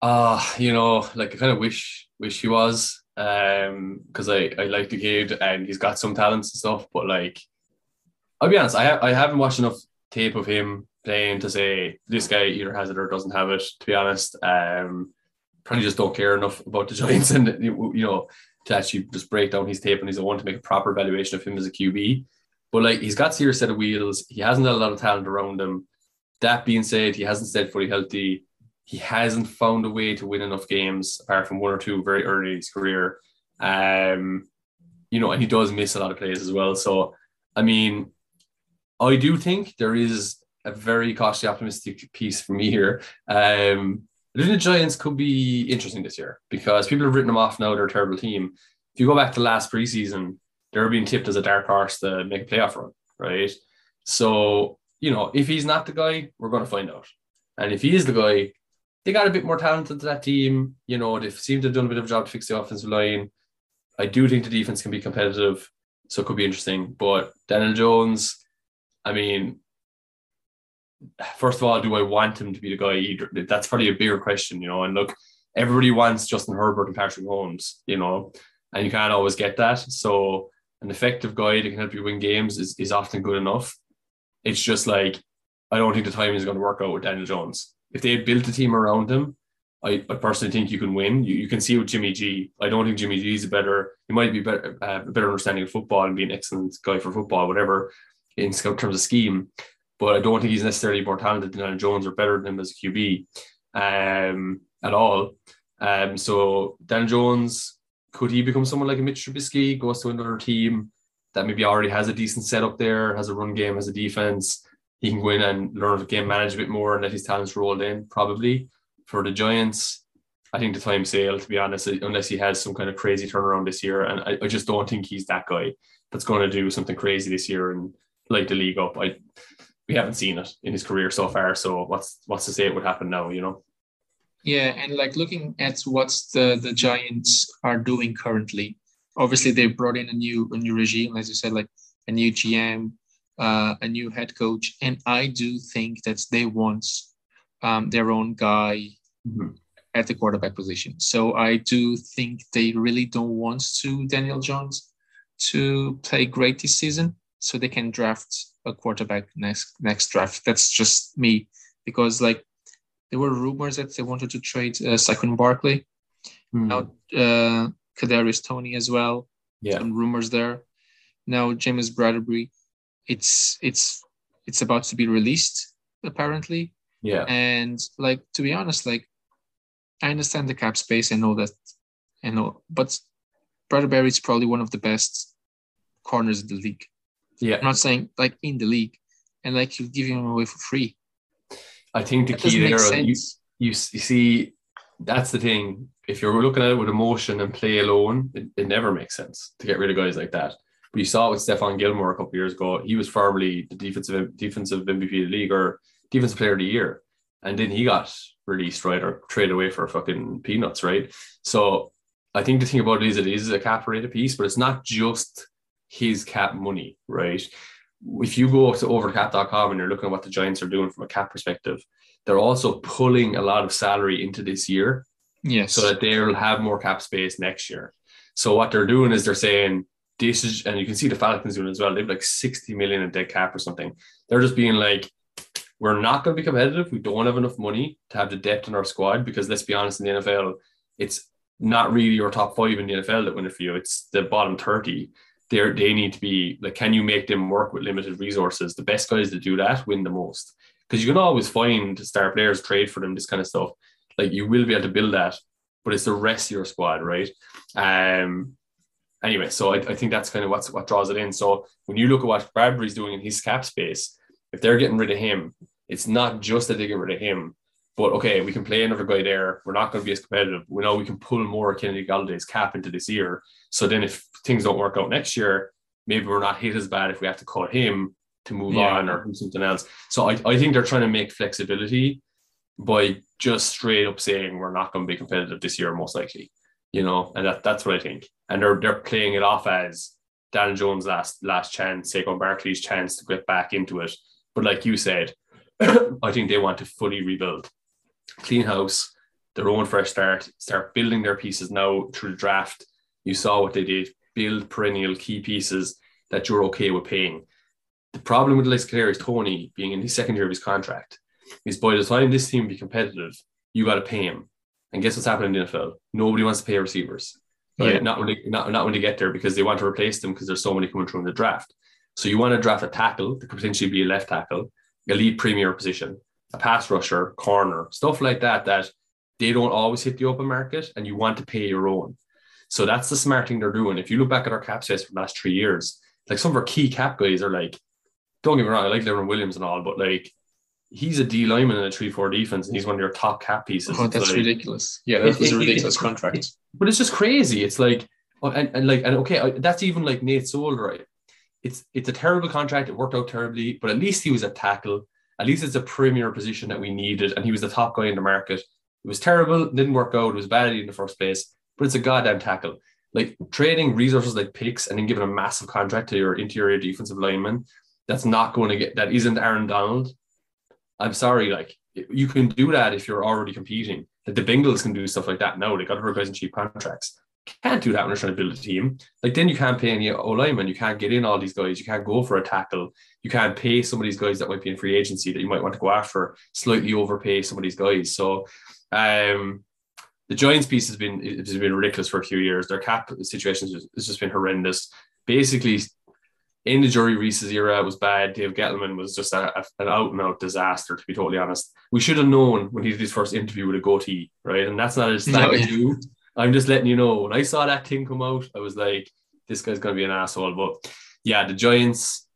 answer? Uh, you know, like I kind of wish wish he was. Um, because I, I like the kid and he's got some talents and stuff, but like I'll be honest, I I haven't watched enough tape of him playing to say this guy either has it or doesn't have it. To be honest, um, probably just don't care enough about the Giants and you know to actually just break down his tape and he's the one to make a proper evaluation of him as a QB. But like he's got serious set of wheels. He hasn't had a lot of talent around him. That being said, he hasn't stayed fully healthy. He hasn't found a way to win enough games apart from one or two very early in his career. Um, you know, and he does miss a lot of plays as well. So, I mean, I do think there is a very cautiously optimistic piece for me here. Um, the Giants could be interesting this year because people have written them off now. They're a terrible team. If you go back to last preseason, they're being tipped as a dark horse to make a playoff run, right? So, you know, if he's not the guy, we're going to find out. And if he is the guy, they got a bit more talented to that team. You know, they seem to have done a bit of a job to fix the offensive line. I do think the defense can be competitive, so it could be interesting. But Daniel Jones, I mean, first of all, do I want him to be the guy? Either? That's probably a bigger question, you know. And look, everybody wants Justin Herbert and Patrick Mahomes, you know, and you can't always get that. So an effective guy that can help you win games is, is often good enough. It's just like I don't think the timing is going to work out with Daniel Jones. If they had built a team around him, I, I personally think you can win. You, you can see with Jimmy G. I don't think Jimmy G is a better. He might be better, uh, a better understanding of football and be an excellent guy for football, whatever, in terms of scheme but I don't think he's necessarily more talented than Daniel Jones or better than him as a QB um, at all. Um, so Dan Jones, could he become someone like a Mitch Trubisky, goes to another team that maybe already has a decent setup there, has a run game, has a defense. He can go in and learn to game manage a bit more and let his talents roll in, probably. For the Giants, I think the time sale, to be honest, unless he has some kind of crazy turnaround this year. And I, I just don't think he's that guy that's going to do something crazy this year and light the league up. I we haven't seen it in his career so far. So what's what's to say it would happen now? You know. Yeah, and like looking at what the the Giants are doing currently, obviously they brought in a new a new regime, as you said, like a new GM, uh, a new head coach, and I do think that they want um, their own guy mm-hmm. at the quarterback position. So I do think they really don't want to Daniel Jones to play great this season, so they can draft a quarterback next next draft. That's just me because like there were rumors that they wanted to trade uh, Saquon Barkley, mm. now uh, Kadarius Toney as well. Yeah, some rumors there. Now James Bradberry, it's it's it's about to be released apparently. Yeah, and like to be honest, like I understand the cap space and all that, and all, but Bradberry is probably one of the best corners in the league. Yeah. I'm not saying like in the league and like you give him away for free. I think the that key there, you, you, you see, that's the thing. If you're looking at it with emotion and play alone, it, it never makes sense to get rid of guys like that. But you saw it with Stephon Gilmore a couple years ago. He was formerly the defensive defensive MVP of the league or defensive player of the year. And then he got released, right, or traded away for fucking peanuts, right? So I think the thing about it is it is a cap rated piece, but it's not just his cap money, right? If you go to overcap.com and you're looking at what the Giants are doing from a cap perspective, they're also pulling a lot of salary into this year. Yes. So that they'll have more cap space next year. So what they're doing is they're saying this is, and you can see the Falcons doing as well. They've like 60 million in dead cap or something. They're just being like, we're not going to be competitive. We don't have enough money to have the depth in our squad because let's be honest, in the NFL, it's not really your top five in the NFL that win it for you. It's the bottom 30 they they need to be like, can you make them work with limited resources? The best guys that do that win the most because you can always find star players, trade for them, this kind of stuff. Like you will be able to build that, but it's the rest of your squad, right? Um. Anyway, so I, I think that's kind of what's what draws it in. So when you look at what Bradberry's doing in his cap space, if they're getting rid of him, it's not just that they get rid of him, but okay, we can play another guy there. We're not going to be as competitive. We know we can pull more Kennedy Golladay's cap into this year. So then if things don't work out next year, maybe we're not hit as bad if we have to cut him to move yeah. on or do something else. So I, I think they're trying to make flexibility by just straight up saying we're not going to be competitive this year, most likely. You know, and that, that's what I think. And they're they're playing it off as Dan Jones' last last chance, Saquon Barkley's chance to get back into it. But like you said, I think they want to fully rebuild, clean house, their own fresh start, start building their pieces now through the draft. You saw what they did build perennial key pieces that you're okay with paying. The problem with Alex Kadarius Toney being in his second year of his contract is by the time this team be competitive, you got to pay him. And guess what's happening in the NFL? Nobody wants to pay receivers. Right? Yeah. Not when they not, not when they get there because they want to replace them because there's so many coming through in the draft. So you want to draft a tackle that could potentially be a left tackle, a lead premier position, a pass rusher, corner, stuff like that, that they don't always hit the open market and you want to pay your own. So that's the smart thing they're doing. If you look back at our cap space for the last three years, like some of our key cap guys are like, don't get me wrong, I like Leonard Williams and all, but like he's a D lineman in a 3 4 defense and he's one of your top cap pieces. Oh, that's like- ridiculous. Yeah, that It- was a ridiculous it- contract. but it's just crazy. It's like, oh, and, and like, and okay, I- that's even like Nate Solder, right? It's it's a terrible contract. It worked out terribly, but at least he was a tackle. At least it's a premier position that we needed, and he was the top guy in the market. It was terrible, didn't work out. It was bad in the first place, but it's a goddamn tackle. Like trading resources like picks and then giving a massive contract to your interior defensive lineman, that's not going to get that isn't Aaron Donald. I'm sorry, like you can do that if you're already competing. Like the Bengals can do stuff like that No, They got other guys cheap contracts. Can't do that when they're trying to build a team. Like then you can't pay any O lineman. You can't get in all these guys. You can't go for a tackle. You can't pay some of these guys that might be in free agency that you might want to go after. Slightly overpay some of these guys. So, um, the Giants piece has been has been ridiculous for a few years. Their cap situation has just been horrendous. Basically, in the Jerry Reese's era, it was bad. Dave Gettleman was just a, a- an out and out disaster, to be totally honest. We should have known when he did his first interview with a goatee, right? And that's not his No, thing yeah. to do. I'm just letting you know. When I saw that thing come out, I was like, this guy's going to be an asshole. But yeah, the Giants,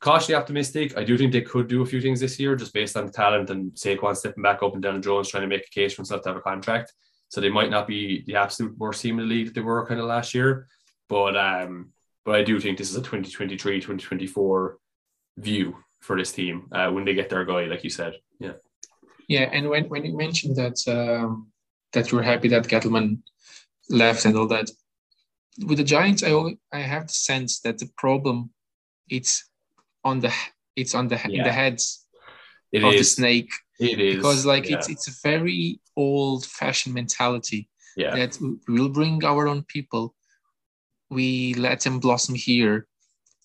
cautiously optimistic. I do think they could do a few things this year just based on the talent and Saquon stepping back up and Daniel Jones trying to make a case for himself to have a contract. So they might not be the absolute worst team in the league that they were kind of last year. But um, but I do think this is a 2023, 2024 view for this team uh, when they get their guy, like you said. Yeah. Yeah, and when, when you mentioned that um, that you're happy that Gettleman left and all that, with the Giants, I al- I have the sense that the problem it's on the it's on the in Yeah. the heads It of the snake It is. because like yeah. it's it's a very old fashioned mentality yeah. that we will bring our own people, we let them blossom here,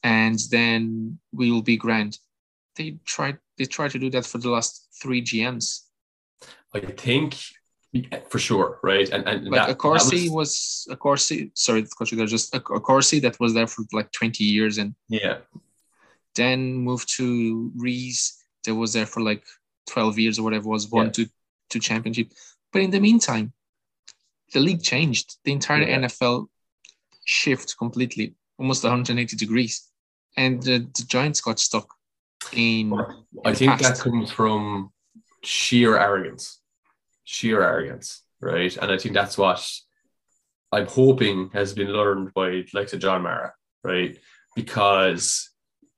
and then we will be grand. They tried they tried to do that for the last three GMs. I think for sure, right? And and like that- Accorsi that was, Accorsi. Sorry, there's just a, Accorsi that was there for like 20 years, and yeah, then moved to Reese. That was there for like 12 years or whatever. Was won Yeah. to to championship, but in the meantime, the league changed. The entire Yeah. NFL shift completely, almost 180 degrees, and the, the Giants got stuck in. I in think past. that comes from sheer arrogance, sheer arrogance, right? And I think that's what I'm hoping has been learned by like John Mara, right? Because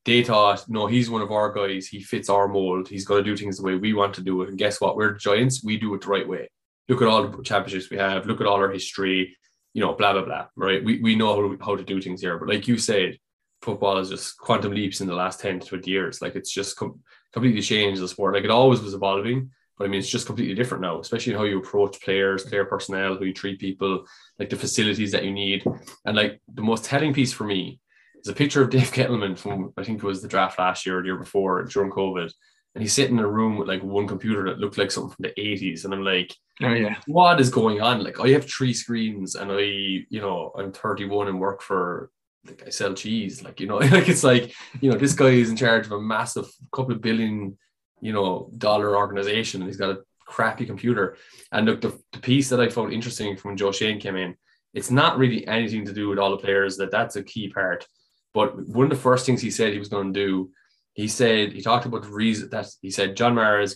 they thought, no, he's one of our guys. He fits our mold. He's going to do things the way we want to do it. And guess what? We're the Giants. We do it the right way. Look at all the championships we have. Look at all our history. You know, blah blah blah. Right? We we know how to, do things here. But like you said, football is just quantum leaps in the last 10 to 20 years. Like it's just com- completely changed the sport. Like it always was evolving, but I mean, it's just completely different now, especially how you approach players, player personnel, how you treat people, like the facilities that you need. And like the most telling piece for me is a picture of Dave Gettleman from, I think it was the draft last year or the year before during COVID. And he's sitting in a room with like one computer that looked like something from the 80s. And I'm like, Oh yeah, what is going on? Like I have three screens and I, you know, I'm 31 and work for like I sell cheese. Like, you know, like it's like, you know, this guy is in charge of a massive couple of billion, you know, dollar organization and he's got a crappy computer. And look, the, the piece that I found interesting from when Joe Schoen came in, it's not really anything to do with all the players, that that's a key part. But one of the first things he said he was going to do he said he talked about the reason that he said John Mara has,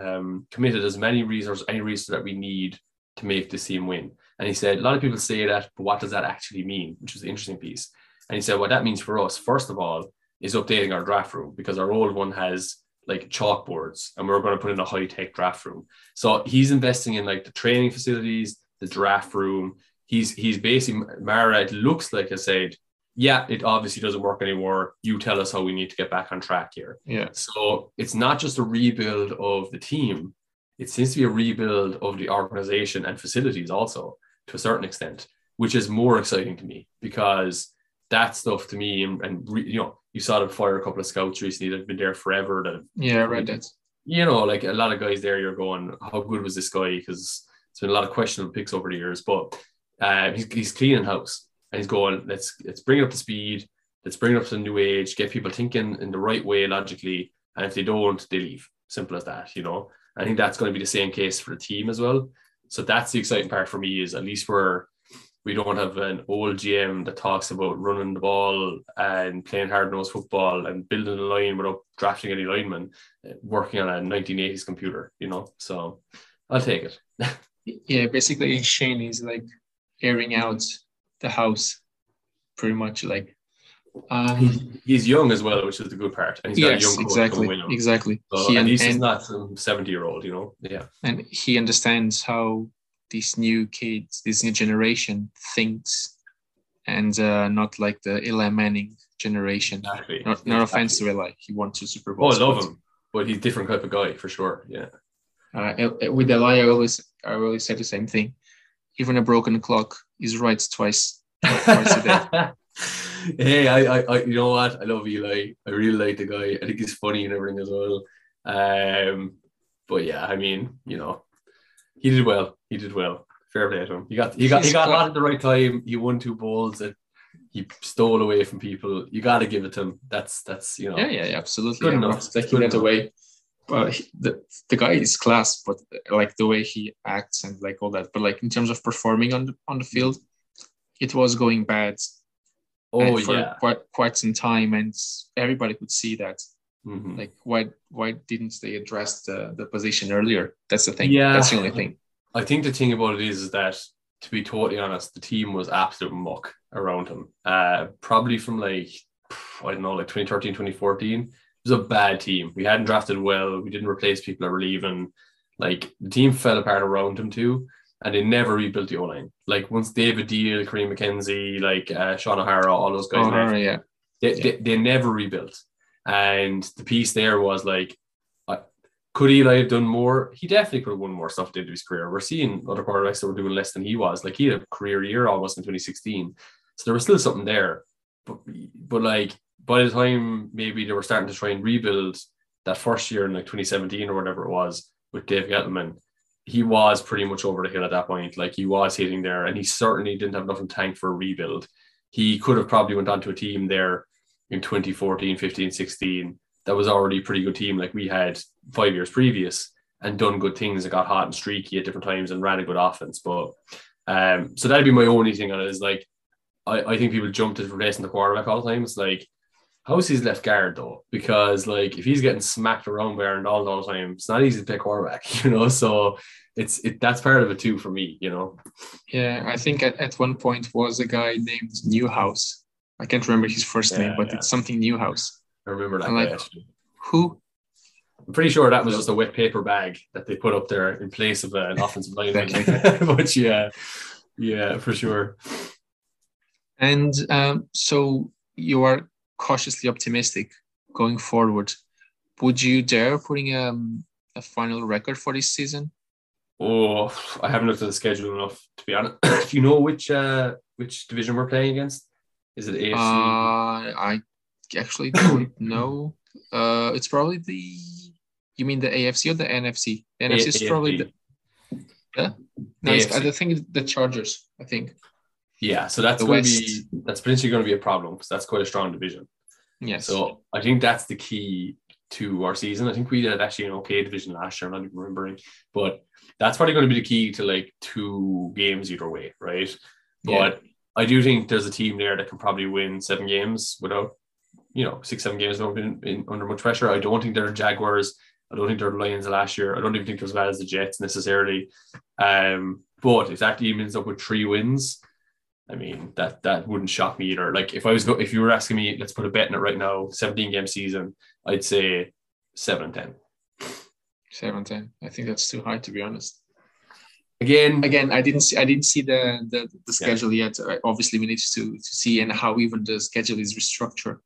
um, committed as many resources, any resources that we need to make this team win. And he said a lot of people say that, but what does that actually mean? Which was the interesting piece. And he said what that means for us, first of all, is updating our draft room because our old one has like chalkboards, and we're going to put in a high tech draft room. So he's investing in like the training facilities, the draft room. He's he's basically Mara. It looks like I said yeah, it obviously doesn't work anymore. You tell us how we need to get back on track here. yeah. So it's not just a rebuild of the team, it seems to be a rebuild of the organization and facilities also to a certain extent, which is more exciting to me because that stuff to me and, and re, you know you saw them fire a couple of scouts recently that have been there forever. That have, Yeah, I read that. you know, like a lot of guys there, you're going, how good was this guy? Because it's been a lot of questionable picks over the years, but uh, he's, he's cleaning house and he's going, let's let's bring it up to speed, let's bring it up to the new age, get people thinking in the right way logically, and if they don't, they leave. Simple as that, you know. I think that's going to be the same case for the team as well. So that's the exciting part for me is at least we're we don't have an old GM that talks about running the ball and playing hard nosed football and building a line without drafting any linemen, working on a 1980s computer, you know. So I'll take it. Yeah, basically Schoen is like airing out the house, pretty much like. Um, He's young as well, which is the good part. And he's got a yes, young exactly, exactly. So he at and, he's and, not some 70 year old, you know. Yeah. and he understands how these new kids, this new generation thinks, and uh, not like the Eli Manning generation. Exactly. Not, no offense to Eli, he won two Super Bowls. Oh, I love him. But he's a different type of guy for sure. Yeah. Uh, with Eli, I always I always say the same thing. Even a broken clock is right twice. Twice a day. hey, I, I, I, you know what? I love Eli. I really like the guy. I think he's funny and everything as well. Um, but yeah, I mean, you know, he did well. He did well. Fair play to him. He got, he got, he He's got quite- hot at the right time. He won two bowls that he stole away from people. You got to give it to him. That's, that's, you know, Yeah, yeah, yeah, absolutely. Good I'm enough. Good that enough. away. He- the the guy is class, but like the way he acts and like all that. But like in terms of performing on the on the field, it was going bad. oh for yeah. quite quite some time, and everybody could see that. Mhm. Like why why didn't they address the the position earlier? That's the thing. Yeah. that's the only thing. I think the thing about it is, is that, to be totally honest, the team was absolute muck around him. Uh, probably from like, I don't know, like 2013, 2014. Was a bad team. We hadn't drafted well. We didn't replace people that were leaving. Like, the team fell apart around him too. And they never rebuilt the O line. Like, once David Diehl, Kareem McKenzie, like uh, Shaun O'Hara, all those guys Oh, left, yeah. they, Yeah. they, they never rebuilt. And the piece there was like, uh, could Eli have done more? He definitely could have won more stuff at the end of his career. We're seeing other quarterbacks that were doing less than he was. Like he had a career year almost in 2016. So there was still something there. But, but like by the time maybe they were starting to try and rebuild that first year in like 2017 or whatever it was with Dave Gettleman, he was pretty much over the hill at that point. Like he was hitting there and he certainly didn't have enough in tank for a rebuild. He could have probably went on to a team there in 2014, 15, 16 that was already a pretty good team like we had five years previous and done good things and got hot and streaky at different times and ran a good offense. But um, so that'd be my only thing on it is like I, I think people jump to replacing the quarterback all the time. It's like how's his left guard though? Because like if he's getting smacked around by Aaron all the time, it's not easy to pick quarterback, you know. So it's it that's part of it too for me, you know. Yeah, I think at, at one point was a guy named Newhouse. I can't remember his first name, but yeah. it's something Newhouse. I remember that. Like- actually. Who? I'm pretty sure that was just a wet paper bag that they put up there in place of an offensive lineman. But yeah, yeah, for sure. And um, so you are cautiously optimistic going forward. Would you dare putting um, a final record for this season? Oh, I haven't looked at the schedule enough to be honest. Do you know which uh which division we're playing against? Is it AFC? Uh, I actually don't know. Uh, it's probably the. You mean the AFC or the NFC? The NFC is probably the. Yeah. No, I think the Chargers. I AFC. Yeah, so that's the going to be that's potentially going to be a problem because that's quite a strong division. Yes. So I think that's the key to our season. I think we had actually an okay division last year. I'm not even remembering, but that's probably going to be the key to like two games either way, right? Yeah. But I do think there's a team there that can probably win seven games without, you know, six seven games without being, being under much pressure. I don't think they're Jaguars. I don't think they're Lions last year. I don't even think they're as bad as the Jets necessarily. Um, but if that team ends up with three wins, I mean that that wouldn't shock me either. Like if I was go, if you were asking me, let's put a bet in it right now, 17 game season, I'd say seven and ten. seven ten. I think that's too high to be honest. Again, Again, I didn't see. I didn't see the the, the Yeah. schedule yet. Uh, Obviously, we need to to see and how even the schedule is restructured.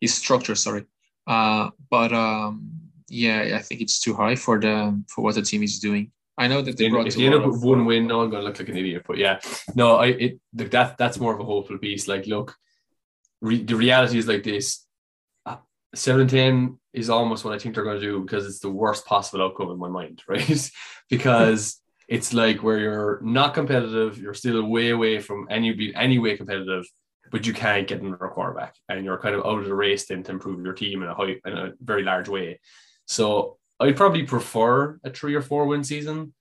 Is structured. Sorry. Uh, but um, yeah, I think it's too high for the for what the team is doing. I know that they if brought you a end up with one win, no, I'm gonna look like an idiot. But yeah, no, I it that that's more of a hopeful piece. Like, look, re, the reality is like this: uh, seven and ten is almost what I think they're going to do because it's the worst possible outcome in my mind, right? because it's like where you're not competitive, you're still way away from any any way competitive, but you can't get another quarterback, and you're kind of out of the race then to improve your team in a high in a very large way. So I'd probably prefer a three or four win season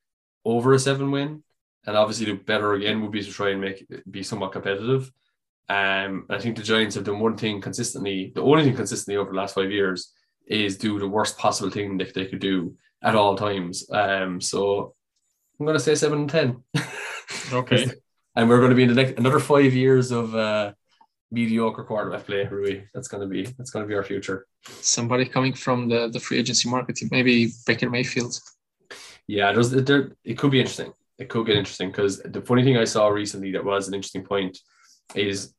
over a seven win, and obviously the better again would be to try and make be somewhat competitive. Um, I think the Giants have done one thing consistently, the only thing consistently over the last five years is do the worst possible thing that they could do at all times. Um, so I'm going to say seven and ten. Okay. and we're going to be in the next another five years of uh, mediocre quarterback play, Rui. That's going to be that's going to be our future. Somebody coming from the the free agency market, maybe Baker Mayfield. Yeah, there's there. It could be interesting. It could get interesting because the funny thing I saw recently that was an interesting point is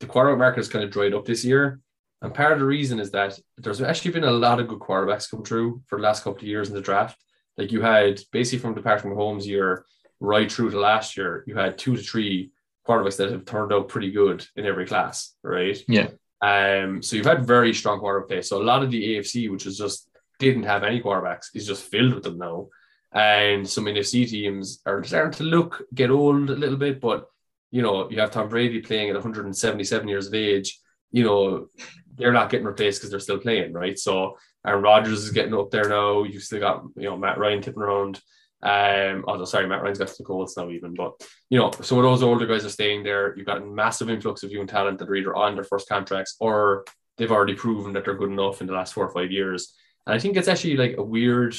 the quarterback market has kind of dried up this year. And part of the reason is that there's actually been a lot of good quarterbacks come through for the last couple of years in the draft. Like you had basically from the Patrick Mahomes year right through to last year, you had two to three quarterbacks that have turned out pretty good in every class, right? Yeah. Um, so you've had very strong quarterback play. So a lot of the AFC, which is just didn't have any quarterbacks, is just filled with them now. And some NFC teams are starting to look get old a little bit, but you know, you have Tom Brady playing at 177 years of age. You know, they're not getting replaced because they're still playing, right? So Aaron Rodgers is getting up there now. You've still got you know Matt Ryan tipping around. Um, oh, sorry, Matt Ryan's got to the Colts now, even. But you know, some of those older guys are staying there. You've got a massive influx of young talent that are either on their first contracts or they've already proven that they're good enough in the last four or five years. And I think it's actually like a weird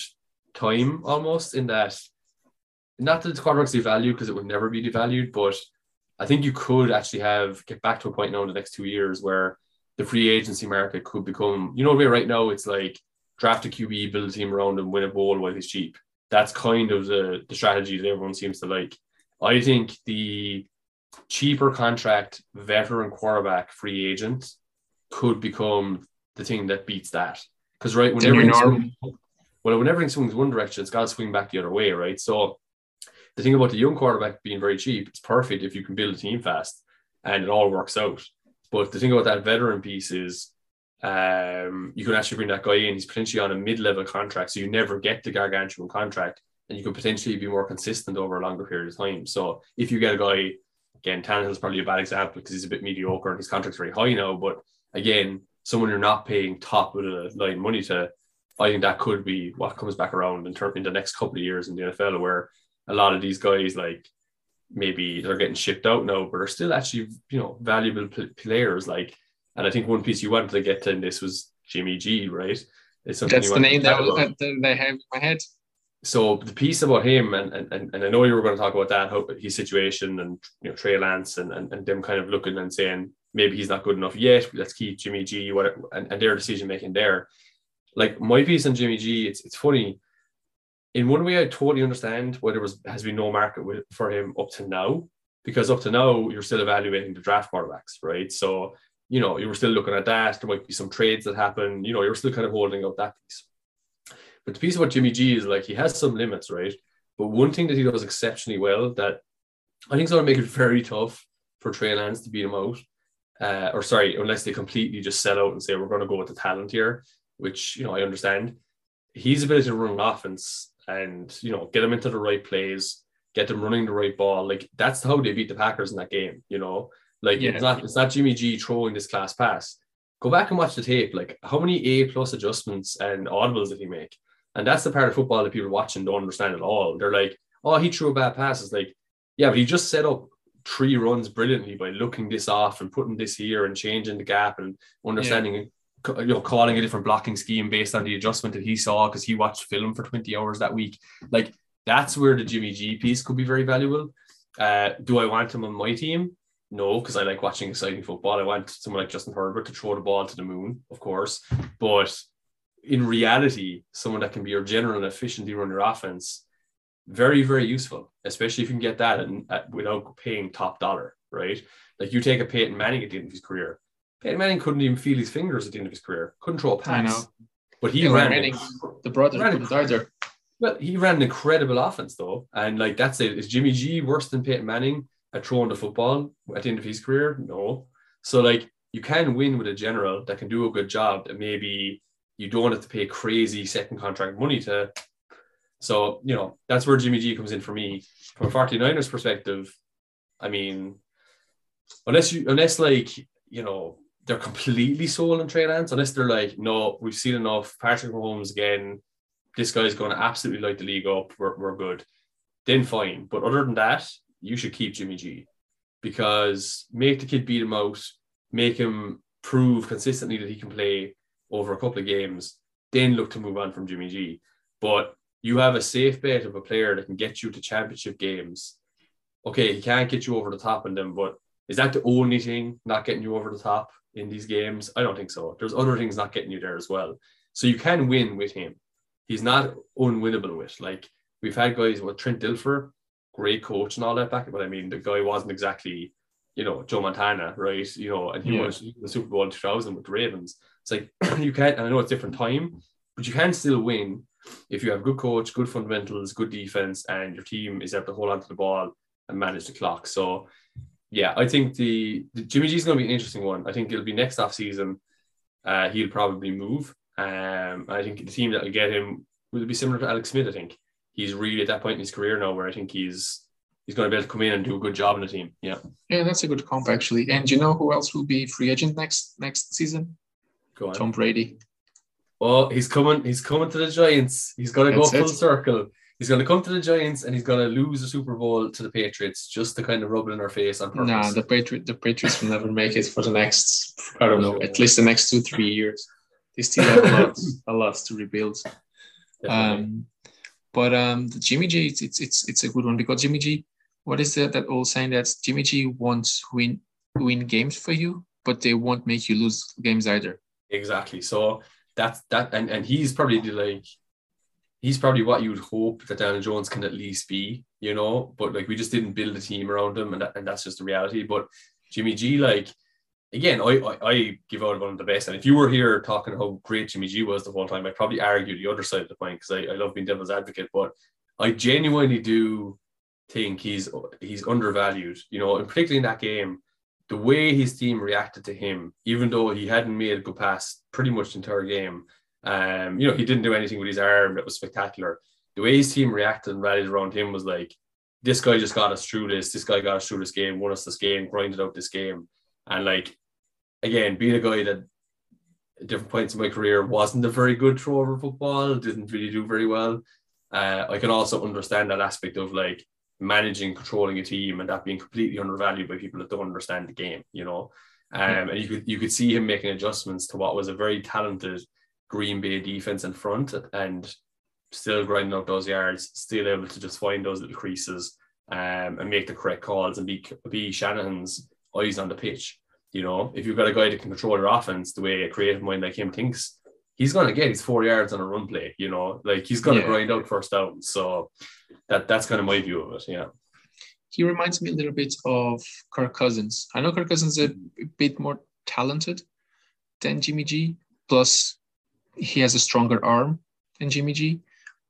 time almost in that, not that the quarterbacks devalued because it would never be devalued, but I think you could actually have get back to a point now in the next two years where the free agency market could become, you know, right now it's like draft a QB, build a team around and win a bowl while he's cheap that's kind of the, the strategy that everyone seems to like. I think the cheaper contract veteran quarterback free agent could become the thing that beats that. Because right, when everything swings, well, when everything swings one direction, it's got to swing back the other way, right? So the thing about the young quarterback being very cheap, it's perfect if you can build a team fast and it all works out. But the thing about that veteran piece is um, you can actually bring that guy in. He's potentially on a mid-level contract, so you never get the gargantuan contract, and you can potentially be more consistent over a longer period of time. So if you get a guy, again, Tannehill's probably a bad example because he's a bit mediocre and his contract's very high now. But again, someone you're not paying top of the line money to, I think that could be what comes back around in term in the next couple of years in the NFL, where a lot of these guys like maybe they're getting shipped out now, but are still actually you know valuable players like and I think one piece you wanted to get to in this was Jimmy G, right? That's the name that, was, that they have in my head. So the piece about him, and, and and I know you were going to talk about that, how, his situation, and you know Trey Lance, and, and and them kind of looking and saying maybe he's not good enough yet. Let's keep Jimmy G, what and, and their decision making there. Like my piece on Jimmy G, it's it's funny. In one way, I totally understand why there was has been no market with, for him up to now, because up to now you're still evaluating the draft quarterbacks, right? So you know, you were still looking at that. There might be some trades that happen. You know, you're still kind of holding up that piece. But the piece about Jimmy G is like he has some limits, right? But one thing that he does exceptionally well that I think is going to make it very tough for Trey Lance to beat him out. Uh, or sorry, unless they completely just sell out and say we're going to go with the talent here, which you know I understand. He's ability to run an offense and you know get them into the right plays, get them running the right ball. Like that's how they beat the Packers in that game. You know, like yeah. it's not it's not Jimmy G throwing this class pass. Go back and watch the tape. Like how many A plus adjustments and audibles did he make? And that's the part of football that people watching don't understand at all. They're like, oh, he threw a bad pass. It's like, yeah, but he just set up three runs brilliantly by looking this off and putting this here and changing the gap and understanding yeah. you know calling a different blocking scheme based on the adjustment that he saw because he watched film for 20 hours that week like that's where the jimmy g piece could be very valuable uh, do i want him on my team no, because I like watching exciting football. I want someone like Justin Herbert to throw the ball to the moon, of course. But in reality, someone that can be your general and efficiently run your offense, very, very useful, especially if you can get that and without paying top dollar, right? Like you take a Peyton Manning at the end of his career. Peyton Manning couldn't even feel his fingers at the end of his career, couldn't throw a pass. I know. But he yeah, ran Manning, the brother ran a, Well, he ran an incredible offense though. And like that's it. Is Jimmy G worse than Peyton Manning? At throwing the football at the end of his career? No. So like you can win with a general that can do a good job that maybe you don't have to pay crazy second contract money to. So, you know, that's where Jimmy G comes in for me. From a 49ers perspective, I mean, unless you unless like, you know, they're completely sold on Trey Lance, unless they're like, no, we've seen enough. Patrick Mahomes again, this guy's going to absolutely light the league up. We're, we're good. Then fine. But other than that, you should keep Jimmy G because make the kid beat him out, make him prove consistently that he can play over a couple of games, then look to move on from Jimmy G. But you have a safe bet of a player that can get you to championship games. Okay, he can't get you over the top in them, but is that the only thing not getting you over the top in these games? I don't think so. There's other things not getting you there as well. So you can win with him. He's not unwinnable with. Like we've had guys with Trent Dilfer, great coach and all that back, but I mean the guy wasn't exactly, you know, Joe Montana, right? You know, and he yeah. was the Super Bowl 2000 with the Ravens. It's like you can't, and I know it's different time, but you can still win if you have good coach, good fundamentals, good defense, and your team is able to hold onto the ball and manage the clock. So yeah, I think the, the Jimmy G is going to be an interesting one. I think it'll be next off season. Uh, he'll probably move. Um, I think the team that will get him will be similar to Alex Smith. I think he's really at that point in his career now where I think he's he's going to be able to come in and do a good job in the team. Yeah. Yeah, that's a good comp actually. And you know who else will be free agent next next season? Go on. Tom Brady. Well, he's coming. He's coming to the Giants. He's going to go full it. circle he's going to come to the Giants and he's going to lose the Super Bowl to the Patriots just to kind of rub it in our face on purpose. Nah, the Patriot the Patriots will never make it for the next I don't know at least the next two three years. They still have a lot a lot to rebuild. Um, but um, Jimmy G it's, it's it's it's a good one because Jimmy G, what is that that old saying that Jimmy G wants win win games for you, but they won't make you lose games either. Exactly. So that's that, and and he's probably like he's probably what you'd hope that Daniel Jones can at least be, you know. But like we just didn't build a team around him, and that, and that's just the reality. But Jimmy G, like again, I, I, I give out one of the best. And if you were here talking how great Jimmy G was the whole time, I'd probably argue the other side of the point because I, I love being devil's advocate. But I genuinely do think he's he's undervalued, you know, and particularly in that game. The way his team reacted to him, even though he hadn't made a good pass pretty much the entire game, um, you know, he didn't do anything with his arm that was spectacular. The way his team reacted and rallied around him was like, this guy just got us through this. This guy got us through this game, won us this game, grinded out this game. And like, again, being a guy that at different points in my career wasn't a very good thrower of football, didn't really do very well. Uh, I can also understand that aspect of like managing, controlling a team, and that being completely undervalued by people that don't understand the game. You know, um, and you could you could see him making adjustments to what was a very talented Green Bay defense in front and still grinding up those yards, still able to just find those little creases um, and make the correct calls and be be Shanahan's eyes on the pitch. You know, if you've got a guy that can control your offense the way a creative mind like him thinks, he's going to get his four yards on a run play. You know, like he's going to yeah. grind out first down. So that that's kind of my view of it. Yeah. He reminds me a little bit of Kirk Cousins. I know Kirk Cousins is a bit more talented than Jimmy G. Plus, he has a stronger arm than Jimmy G,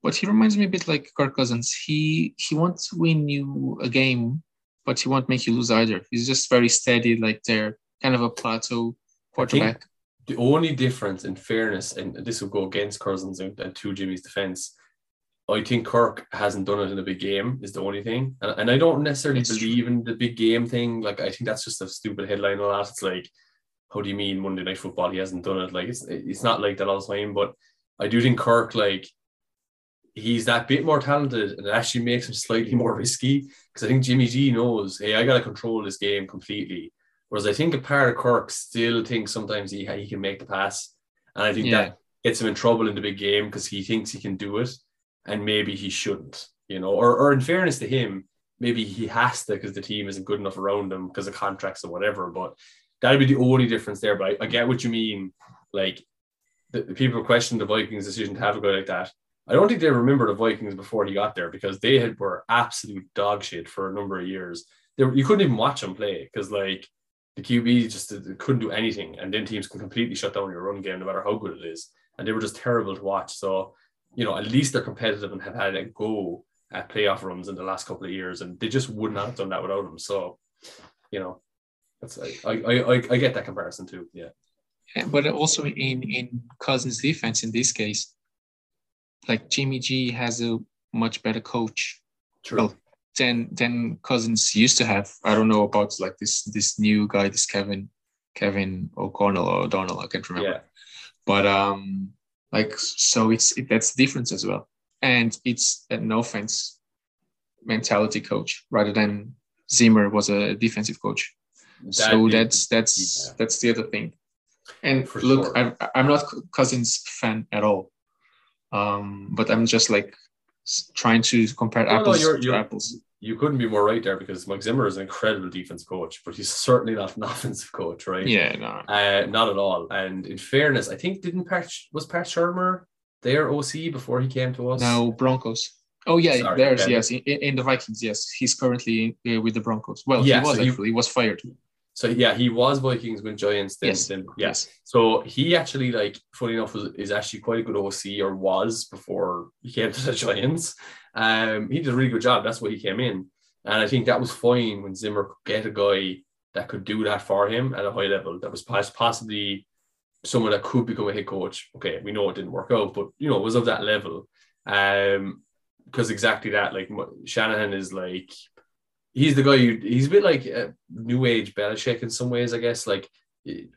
but he reminds me a bit like Kirk Cousins. He he wants to win you a game, but he won't make you lose either. He's just very steady, like they're kind of a plateau quarterback. The only difference, in fairness, and this will go against Cousins and, and to Jimmy's defense, I think Kirk hasn't done it in a big game is the only thing, and, and I don't necessarily it's believe in the big game thing. Like I think that's just a stupid headline. A lot. It's like how do you mean Monday Night Football? He hasn't done it. Like it's it's not like that all the time. But I do think Kirk, like he's that bit more talented, and it actually makes him slightly more risky. Because I think Jimmy G knows, hey, I got to control this game completely. Whereas I think a part of Kirk still thinks sometimes he he can make the pass, and I think yeah. that gets him in trouble in the big game because he thinks he can do it, and maybe he shouldn't. You know, or or in fairness to him, maybe he has to because the team isn't good enough around him because of contracts or whatever. But that'd be the only difference there. But I, I get what you mean. Like the, the people question the Vikings' decision to have a guy like that. I don't think they remember the Vikings before he got there because they had were absolute dog shit for a number of years. They were, you couldn't even watch them play because like the QB just couldn't do anything, and then teams can completely shut down your run game no matter how good it is, and they were just terrible to watch. So you know, at least they're competitive and have had a go at playoff runs in the last couple of years, and they just would not have done that without them. So, you know, That's I I, I, I get that comparison too. Yeah. Yeah, but also in in Cousins' defense in this case, like Jimmy G has a much better coach. True. Well, than than Cousins used to have. I don't know about like this this new guy, this Kevin Kevin O'Connell or O'Donnell. I can't remember. yeah. But um, like so, it's it, that's difference as well, and it's an offense mentality coach rather than Zimmer was a defensive coach. so that's that's yeah. that's the other thing. And For look, sure. I'm I'm not Cousins fan at all, um, but I'm just like trying to compare No, no, apples you're- to you're- apples. you couldn't be more right there because Mike Zimmer is an incredible defense coach, but he's certainly not an offensive coach, right? Yeah, no. Uh, not at all. And in fairness, I think didn't Pat was Pat Shurmur their OC before he came to us? Now Broncos. Oh yeah, Sorry, there's yes in, in the Vikings. Yes, he's currently uh, with the Broncos. Well, Yeah, he was so actually. He was fired. So yeah, he was Vikings when Giants. Then, Yes. then yeah. Yes. So he actually like funny enough was is actually quite a good OC or was before he came to the Giants. Um, he did a really good job. That's why he came in, and I think that was fine when Zimmer could get a guy that could do that for him at a high level. That was possibly someone that could become a head coach. Okay, we know it didn't work out, but you know it was of that level. Um, because exactly that, like Shanahan is like he's the guy who he's a bit like a new age Belichick in some ways, I guess. Like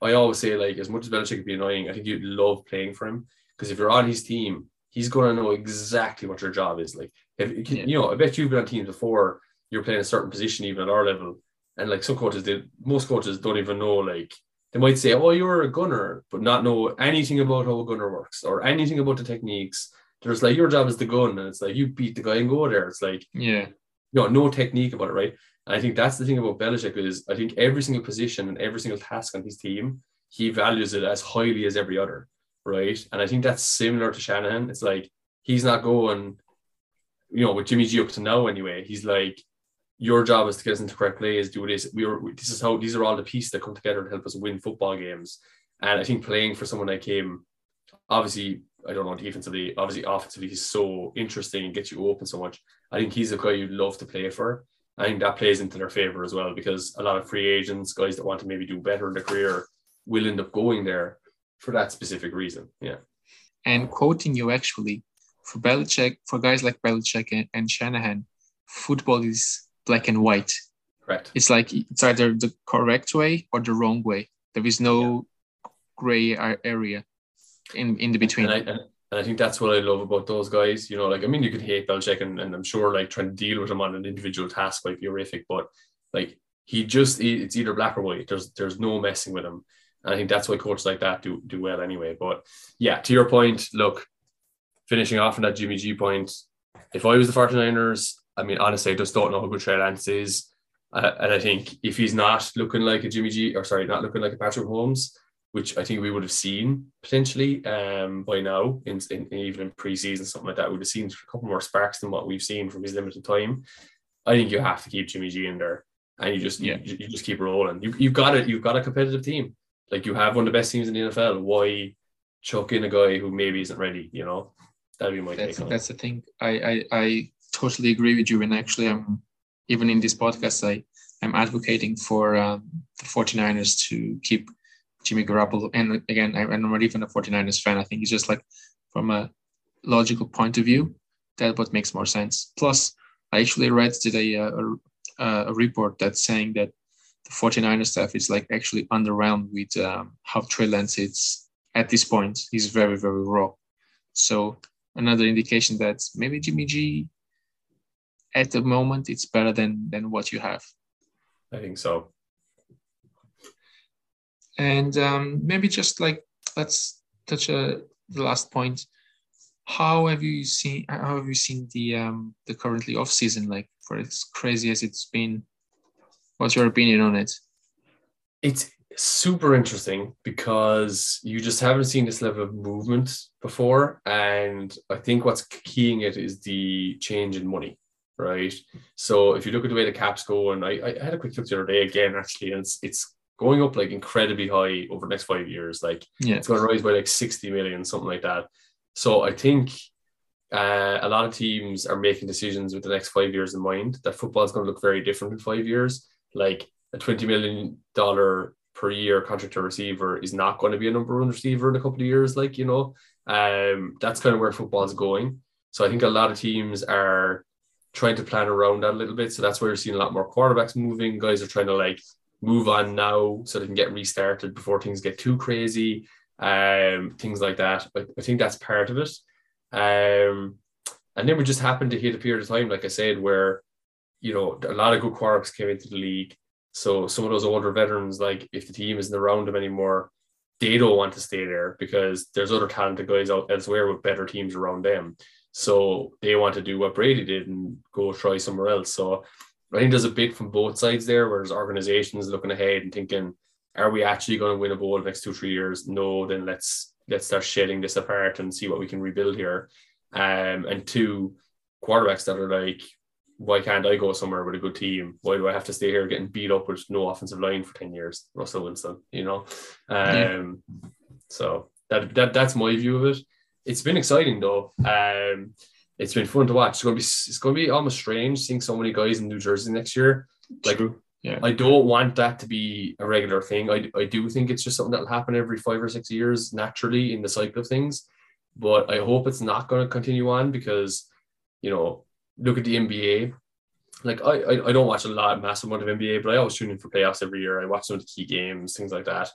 I always say, like as much as Belichick can be annoying, I think you'd love playing for him because if you're on his team, he's going to know exactly what your job is. Like if Yeah. you know, I bet you've been on teams before. You're playing a certain position, even at our level, and like some coaches, they most coaches don't even know. Like they might say, "Oh, you're a gunner," but not know anything about how a gunner works or anything about the techniques. There's like your job is the gun, and it's like you beat the guy and go there. It's like Yeah. You know, no technique about it, right? And I think that's the thing about Belichick is I think every single position and every single task on his team, he values it as highly as every other, right? And I think that's similar to Shanahan. It's like he's not going, you know, with Jimmy G up to now anyway. He's like, your job is to get us into correct plays, do this. We are this is how these are all the pieces that come together to help us win football games. And I think playing for someone like him, obviously, I don't know defensively, obviously offensively, he's so interesting and gets you open so much. I think he's a guy you'd love to play for. I think that plays into their favor as well because a lot of free agents, guys that want to maybe do better in their career, will end up going there for that specific reason. Yeah. And quoting you actually, for Belichick, for guys like Belichick and, and Shanahan, football is black and white. Correct. It's like it's either the correct way or the wrong way. There is no gray area in in the between. And I, and, I think that's what I love about those guys. You know, like I mean, you could hate Belichick, and, and I'm sure like trying to deal with him on an individual task might be horrific, but like he just it's either black or white. There's there's no messing with him. And I think that's why coaches like that do do well anyway. But yeah, to your point, look, finishing off on that Jimmy G point, if I was the 49ers, I mean, honestly, I just don't know how good Trey Lance is. Uh, and I think if he's not looking like a Jimmy G, or sorry, not looking like a Patrick Mahomes, which I think we would have seen potentially um, by now, in, in even in preseason, something like that, we would have seen a couple more sparks than what we've seen from his limited time. I think you have to keep Jimmy G in there, and you just Yeah. you, you just keep rolling. You, you've got it. You've got a competitive team. Like you have one of the best teams in the NFL. Why chuck in a guy who maybe isn't ready? You know, that'd be my that's take on it. that's the thing. I, I I totally agree with you. And actually, I'm even in this podcast, I I'm advocating for um, the 49ers to keep Jimmy Garoppolo. And again, I, I'm not even a 49ers fan. I think it's just like from a logical point of view, that what makes more sense. Plus, I actually read today a, a, a report that's saying that the 49ers staff is like actually underwhelmed with um, how Trey Lance is at this point. He's very, very raw. So another indication that maybe Jimmy G at the moment it's better than than what you have. I think so. And um, maybe just like let's touch uh, the last point. How have you seen? How have you seen the um, the currently off season? Like for as crazy as it's been, what's your opinion on it? It's super interesting because you just haven't seen this level of movement before. And I think what's keying it is the change in money, right? So if you look at the way the caps go, and I, I had a quick look the other day again, actually, and it's, it's going up like incredibly high over the next five years. Like Yeah, it's going to rise by like 60 million, something like that. So I think uh, a lot of teams are making decisions with the next five years in mind that football is going to look very different in five years. Like a twenty million dollar per year contract to receiver is not going to be a number one receiver in a couple of years. Like you know, um, that's kind of where football is going. So I think a lot of teams are trying to plan around that a little bit. So that's why you're seeing a lot more quarterbacks moving. Guys are trying to like move on now so they can get restarted before things get too crazy. Um, things like that. I, I think that's part of it. Um, and then we just happened to hit a period of time, like I said, where you know a lot of good quarterbacks came into the league. So some of those older veterans, like if the team isn't around them anymore, they don't want to stay there because there's other talented guys out elsewhere with better teams around them. So they want to do what Brady did and go try somewhere else. So I think there's a bit from both sides there, where there's organizations looking ahead and thinking, are we actually going to win a bowl the next two, three years? No, then let's let's start shedding this apart and see what we can rebuild here. Um, and two quarterbacks that are like, why can't I go somewhere with a good team? Why do I have to stay here getting beat up with no offensive line for 10 years? Russell Wilson, you know? Um, yeah. so that, that that's my view of it. It's been exciting though. Um, it's been fun to watch. It's gonna be it's gonna be almost strange seeing so many guys in New Jersey next year. Like True. yeah, I don't want that to be a regular thing. I, I do think it's just something that'll happen every five or six years naturally in the cycle of things. But I hope it's not going to continue on because, you know, look at the NBA. Like I, I, I don't watch a lot, massive amount of NBA, but I always tune in for playoffs every year. I watch some of the key games, things like that.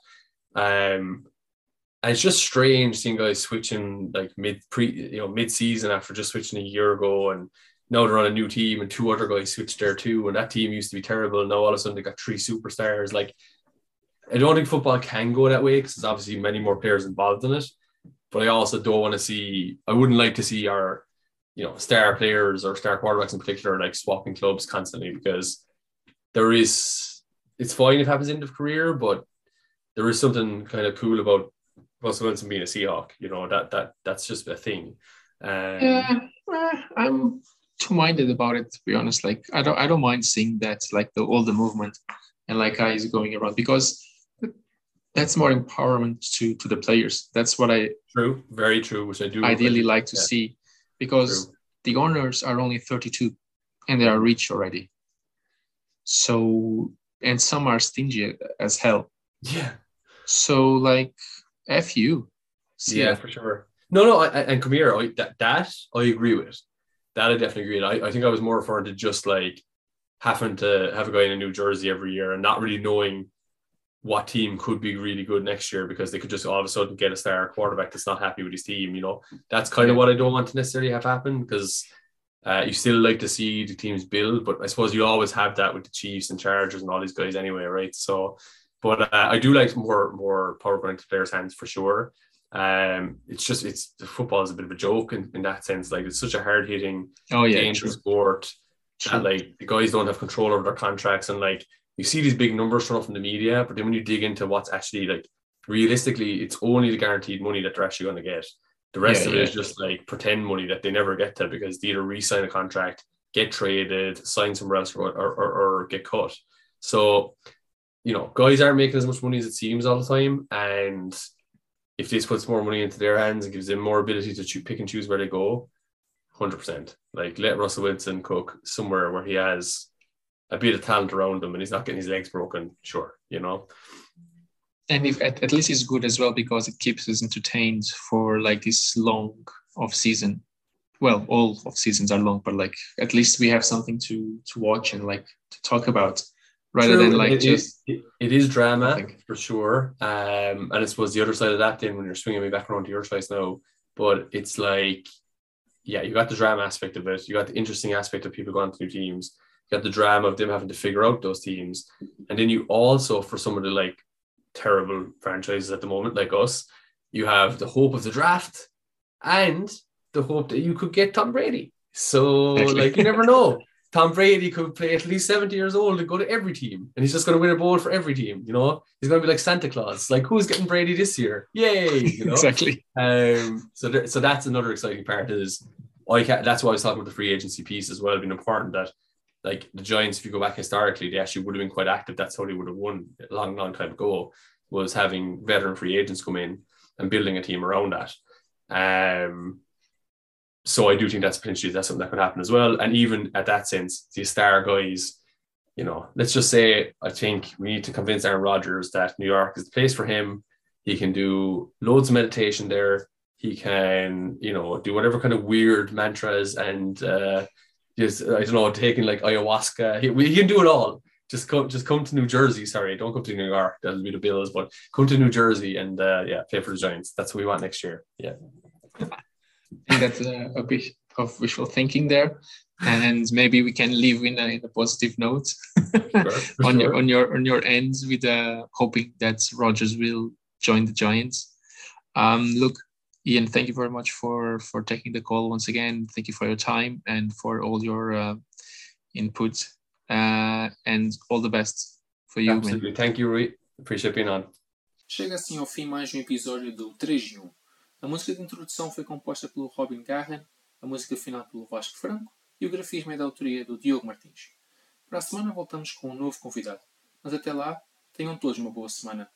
Um, and it's just strange seeing guys switching like mid pre you know mid season after just switching a year ago and now they're on a new team and two other guys switched there too. And that team used to be terrible and now all of a sudden they got three superstars. Like I don't think football can go that way because there's obviously many more players involved in it. But I also don't want to see I wouldn't like to see our you know star players or star quarterbacks in particular like swapping clubs constantly because there is it's fine if it happens end of career but there is something kind of cool about Russell Wilson being a Seahawk. You know that that that's just a thing. Um, yeah, eh, I'm too minded about it to be honest. Like I don't I don't mind seeing that like the all the movement and like guys going around because that's more empowerment to to the players. That's what I true, very true, which I do ideally like to yeah. see because true. the owners are only 32 and they are rich already. So and some are stingy as hell. Yeah. So like F you. See yeah, for sure. No, no, I, and come here. I, that, that I agree with. That I definitely agree. I, I think I was more referring to just like having to have a guy in a New Jersey every year and not really knowing what team could be really good next year because they could just all of a sudden get a star quarterback that's not happy with his team. You know, that's kind of what I don't want to necessarily have happen because uh, you still like to see the teams build, but I suppose you always have that with the Chiefs and Chargers and all these guys anyway, right? So but uh, I do like more more power going into players' hands for sure. Um, it's just it's the football is a bit of a joke in, in that sense. Like it's such a hard hitting, oh yeah, dangerous sport true. that like the guys don't have control over their contracts and like you see these big numbers thrown from the media, but then when you dig into what's actually like realistically, it's only the guaranteed money that they're actually going to get. The rest yeah, of it yeah. is just like pretend money that they never get to because they either re-sign a contract, get traded, sign somewhere else, or, or, or get cut. So you know, guys aren't making as much money as it seems all the time. And if this puts more money into their hands and gives them more ability to pick and choose where they go, 100%. Like let Russell Wilson cook somewhere where he has a bit of talent around him and he's not getting his legs broken, sure, you know. And if at, at least it's good as well because it keeps us entertained for like this long off season. Well, all off seasons are long, but like at least we have something to to watch and like to talk about rather True. than like it just is, it is drama for sure. Um, and I suppose the other side of that then when you're swinging me back around to your choice now, but it's like, yeah, you got the drama aspect of it. You got the interesting aspect of people going to new teams. You got the drama of them having to figure out those teams, and then you also for some of the like terrible franchises at the moment like us, you have the hope of the draft and the hope that you could get Tom Brady. So like you never know. Tom Brady could play at least 70 years old and go to every team, and he's just going to win a bowl for every team. You know, he's going to be like Santa Claus. Like, who's getting Brady this year? Yay! You know? exactly. Um, so, there, so that's another exciting part. Is I can, that's why I was talking about the free agency piece as well. Being important that, like the Giants, if you go back historically, they actually would have been quite active. That's how they would have won a long, long time ago. Was having veteran free agents come in and building a team around that. Um, so I do think that's potentially that's something that could happen as well. And even at that sense, the star guys you know, let's just say I think we need to convince Aaron Rodgers that New York is the place for him. He can do loads of meditation there. He can, you know, do whatever kind of weird mantras and uh, just I don't know, taking like ayahuasca. He, he can do it all. Just come, just come to New Jersey. Sorry, don't come to New York. That'll be the Bills, but come to New Jersey and uh, yeah, play for the Giants. That's what we want next year. Yeah, I think that's a, a bit of wishful thinking there and maybe we can live in a, in a positive note sure, on sure. your on your on your ends with uh, hoping that Rodgers will join the Giants. Um, look, Ian, thank you very much for for taking the call once again. Thank you for your time and for all your uh, input, uh, and all the best for you. Absolutely, man. thank you, Rui. Appreciate being on. Chega assim ao fim mais um episódio do 3 em 1. A música de introdução foi composta pelo Robin Garren, a música final pelo Vasco Franco e o grafismo é da autoria do Diogo Martins. Para a semana voltamos com um novo convidado, mas até lá, tenham todos uma boa semana.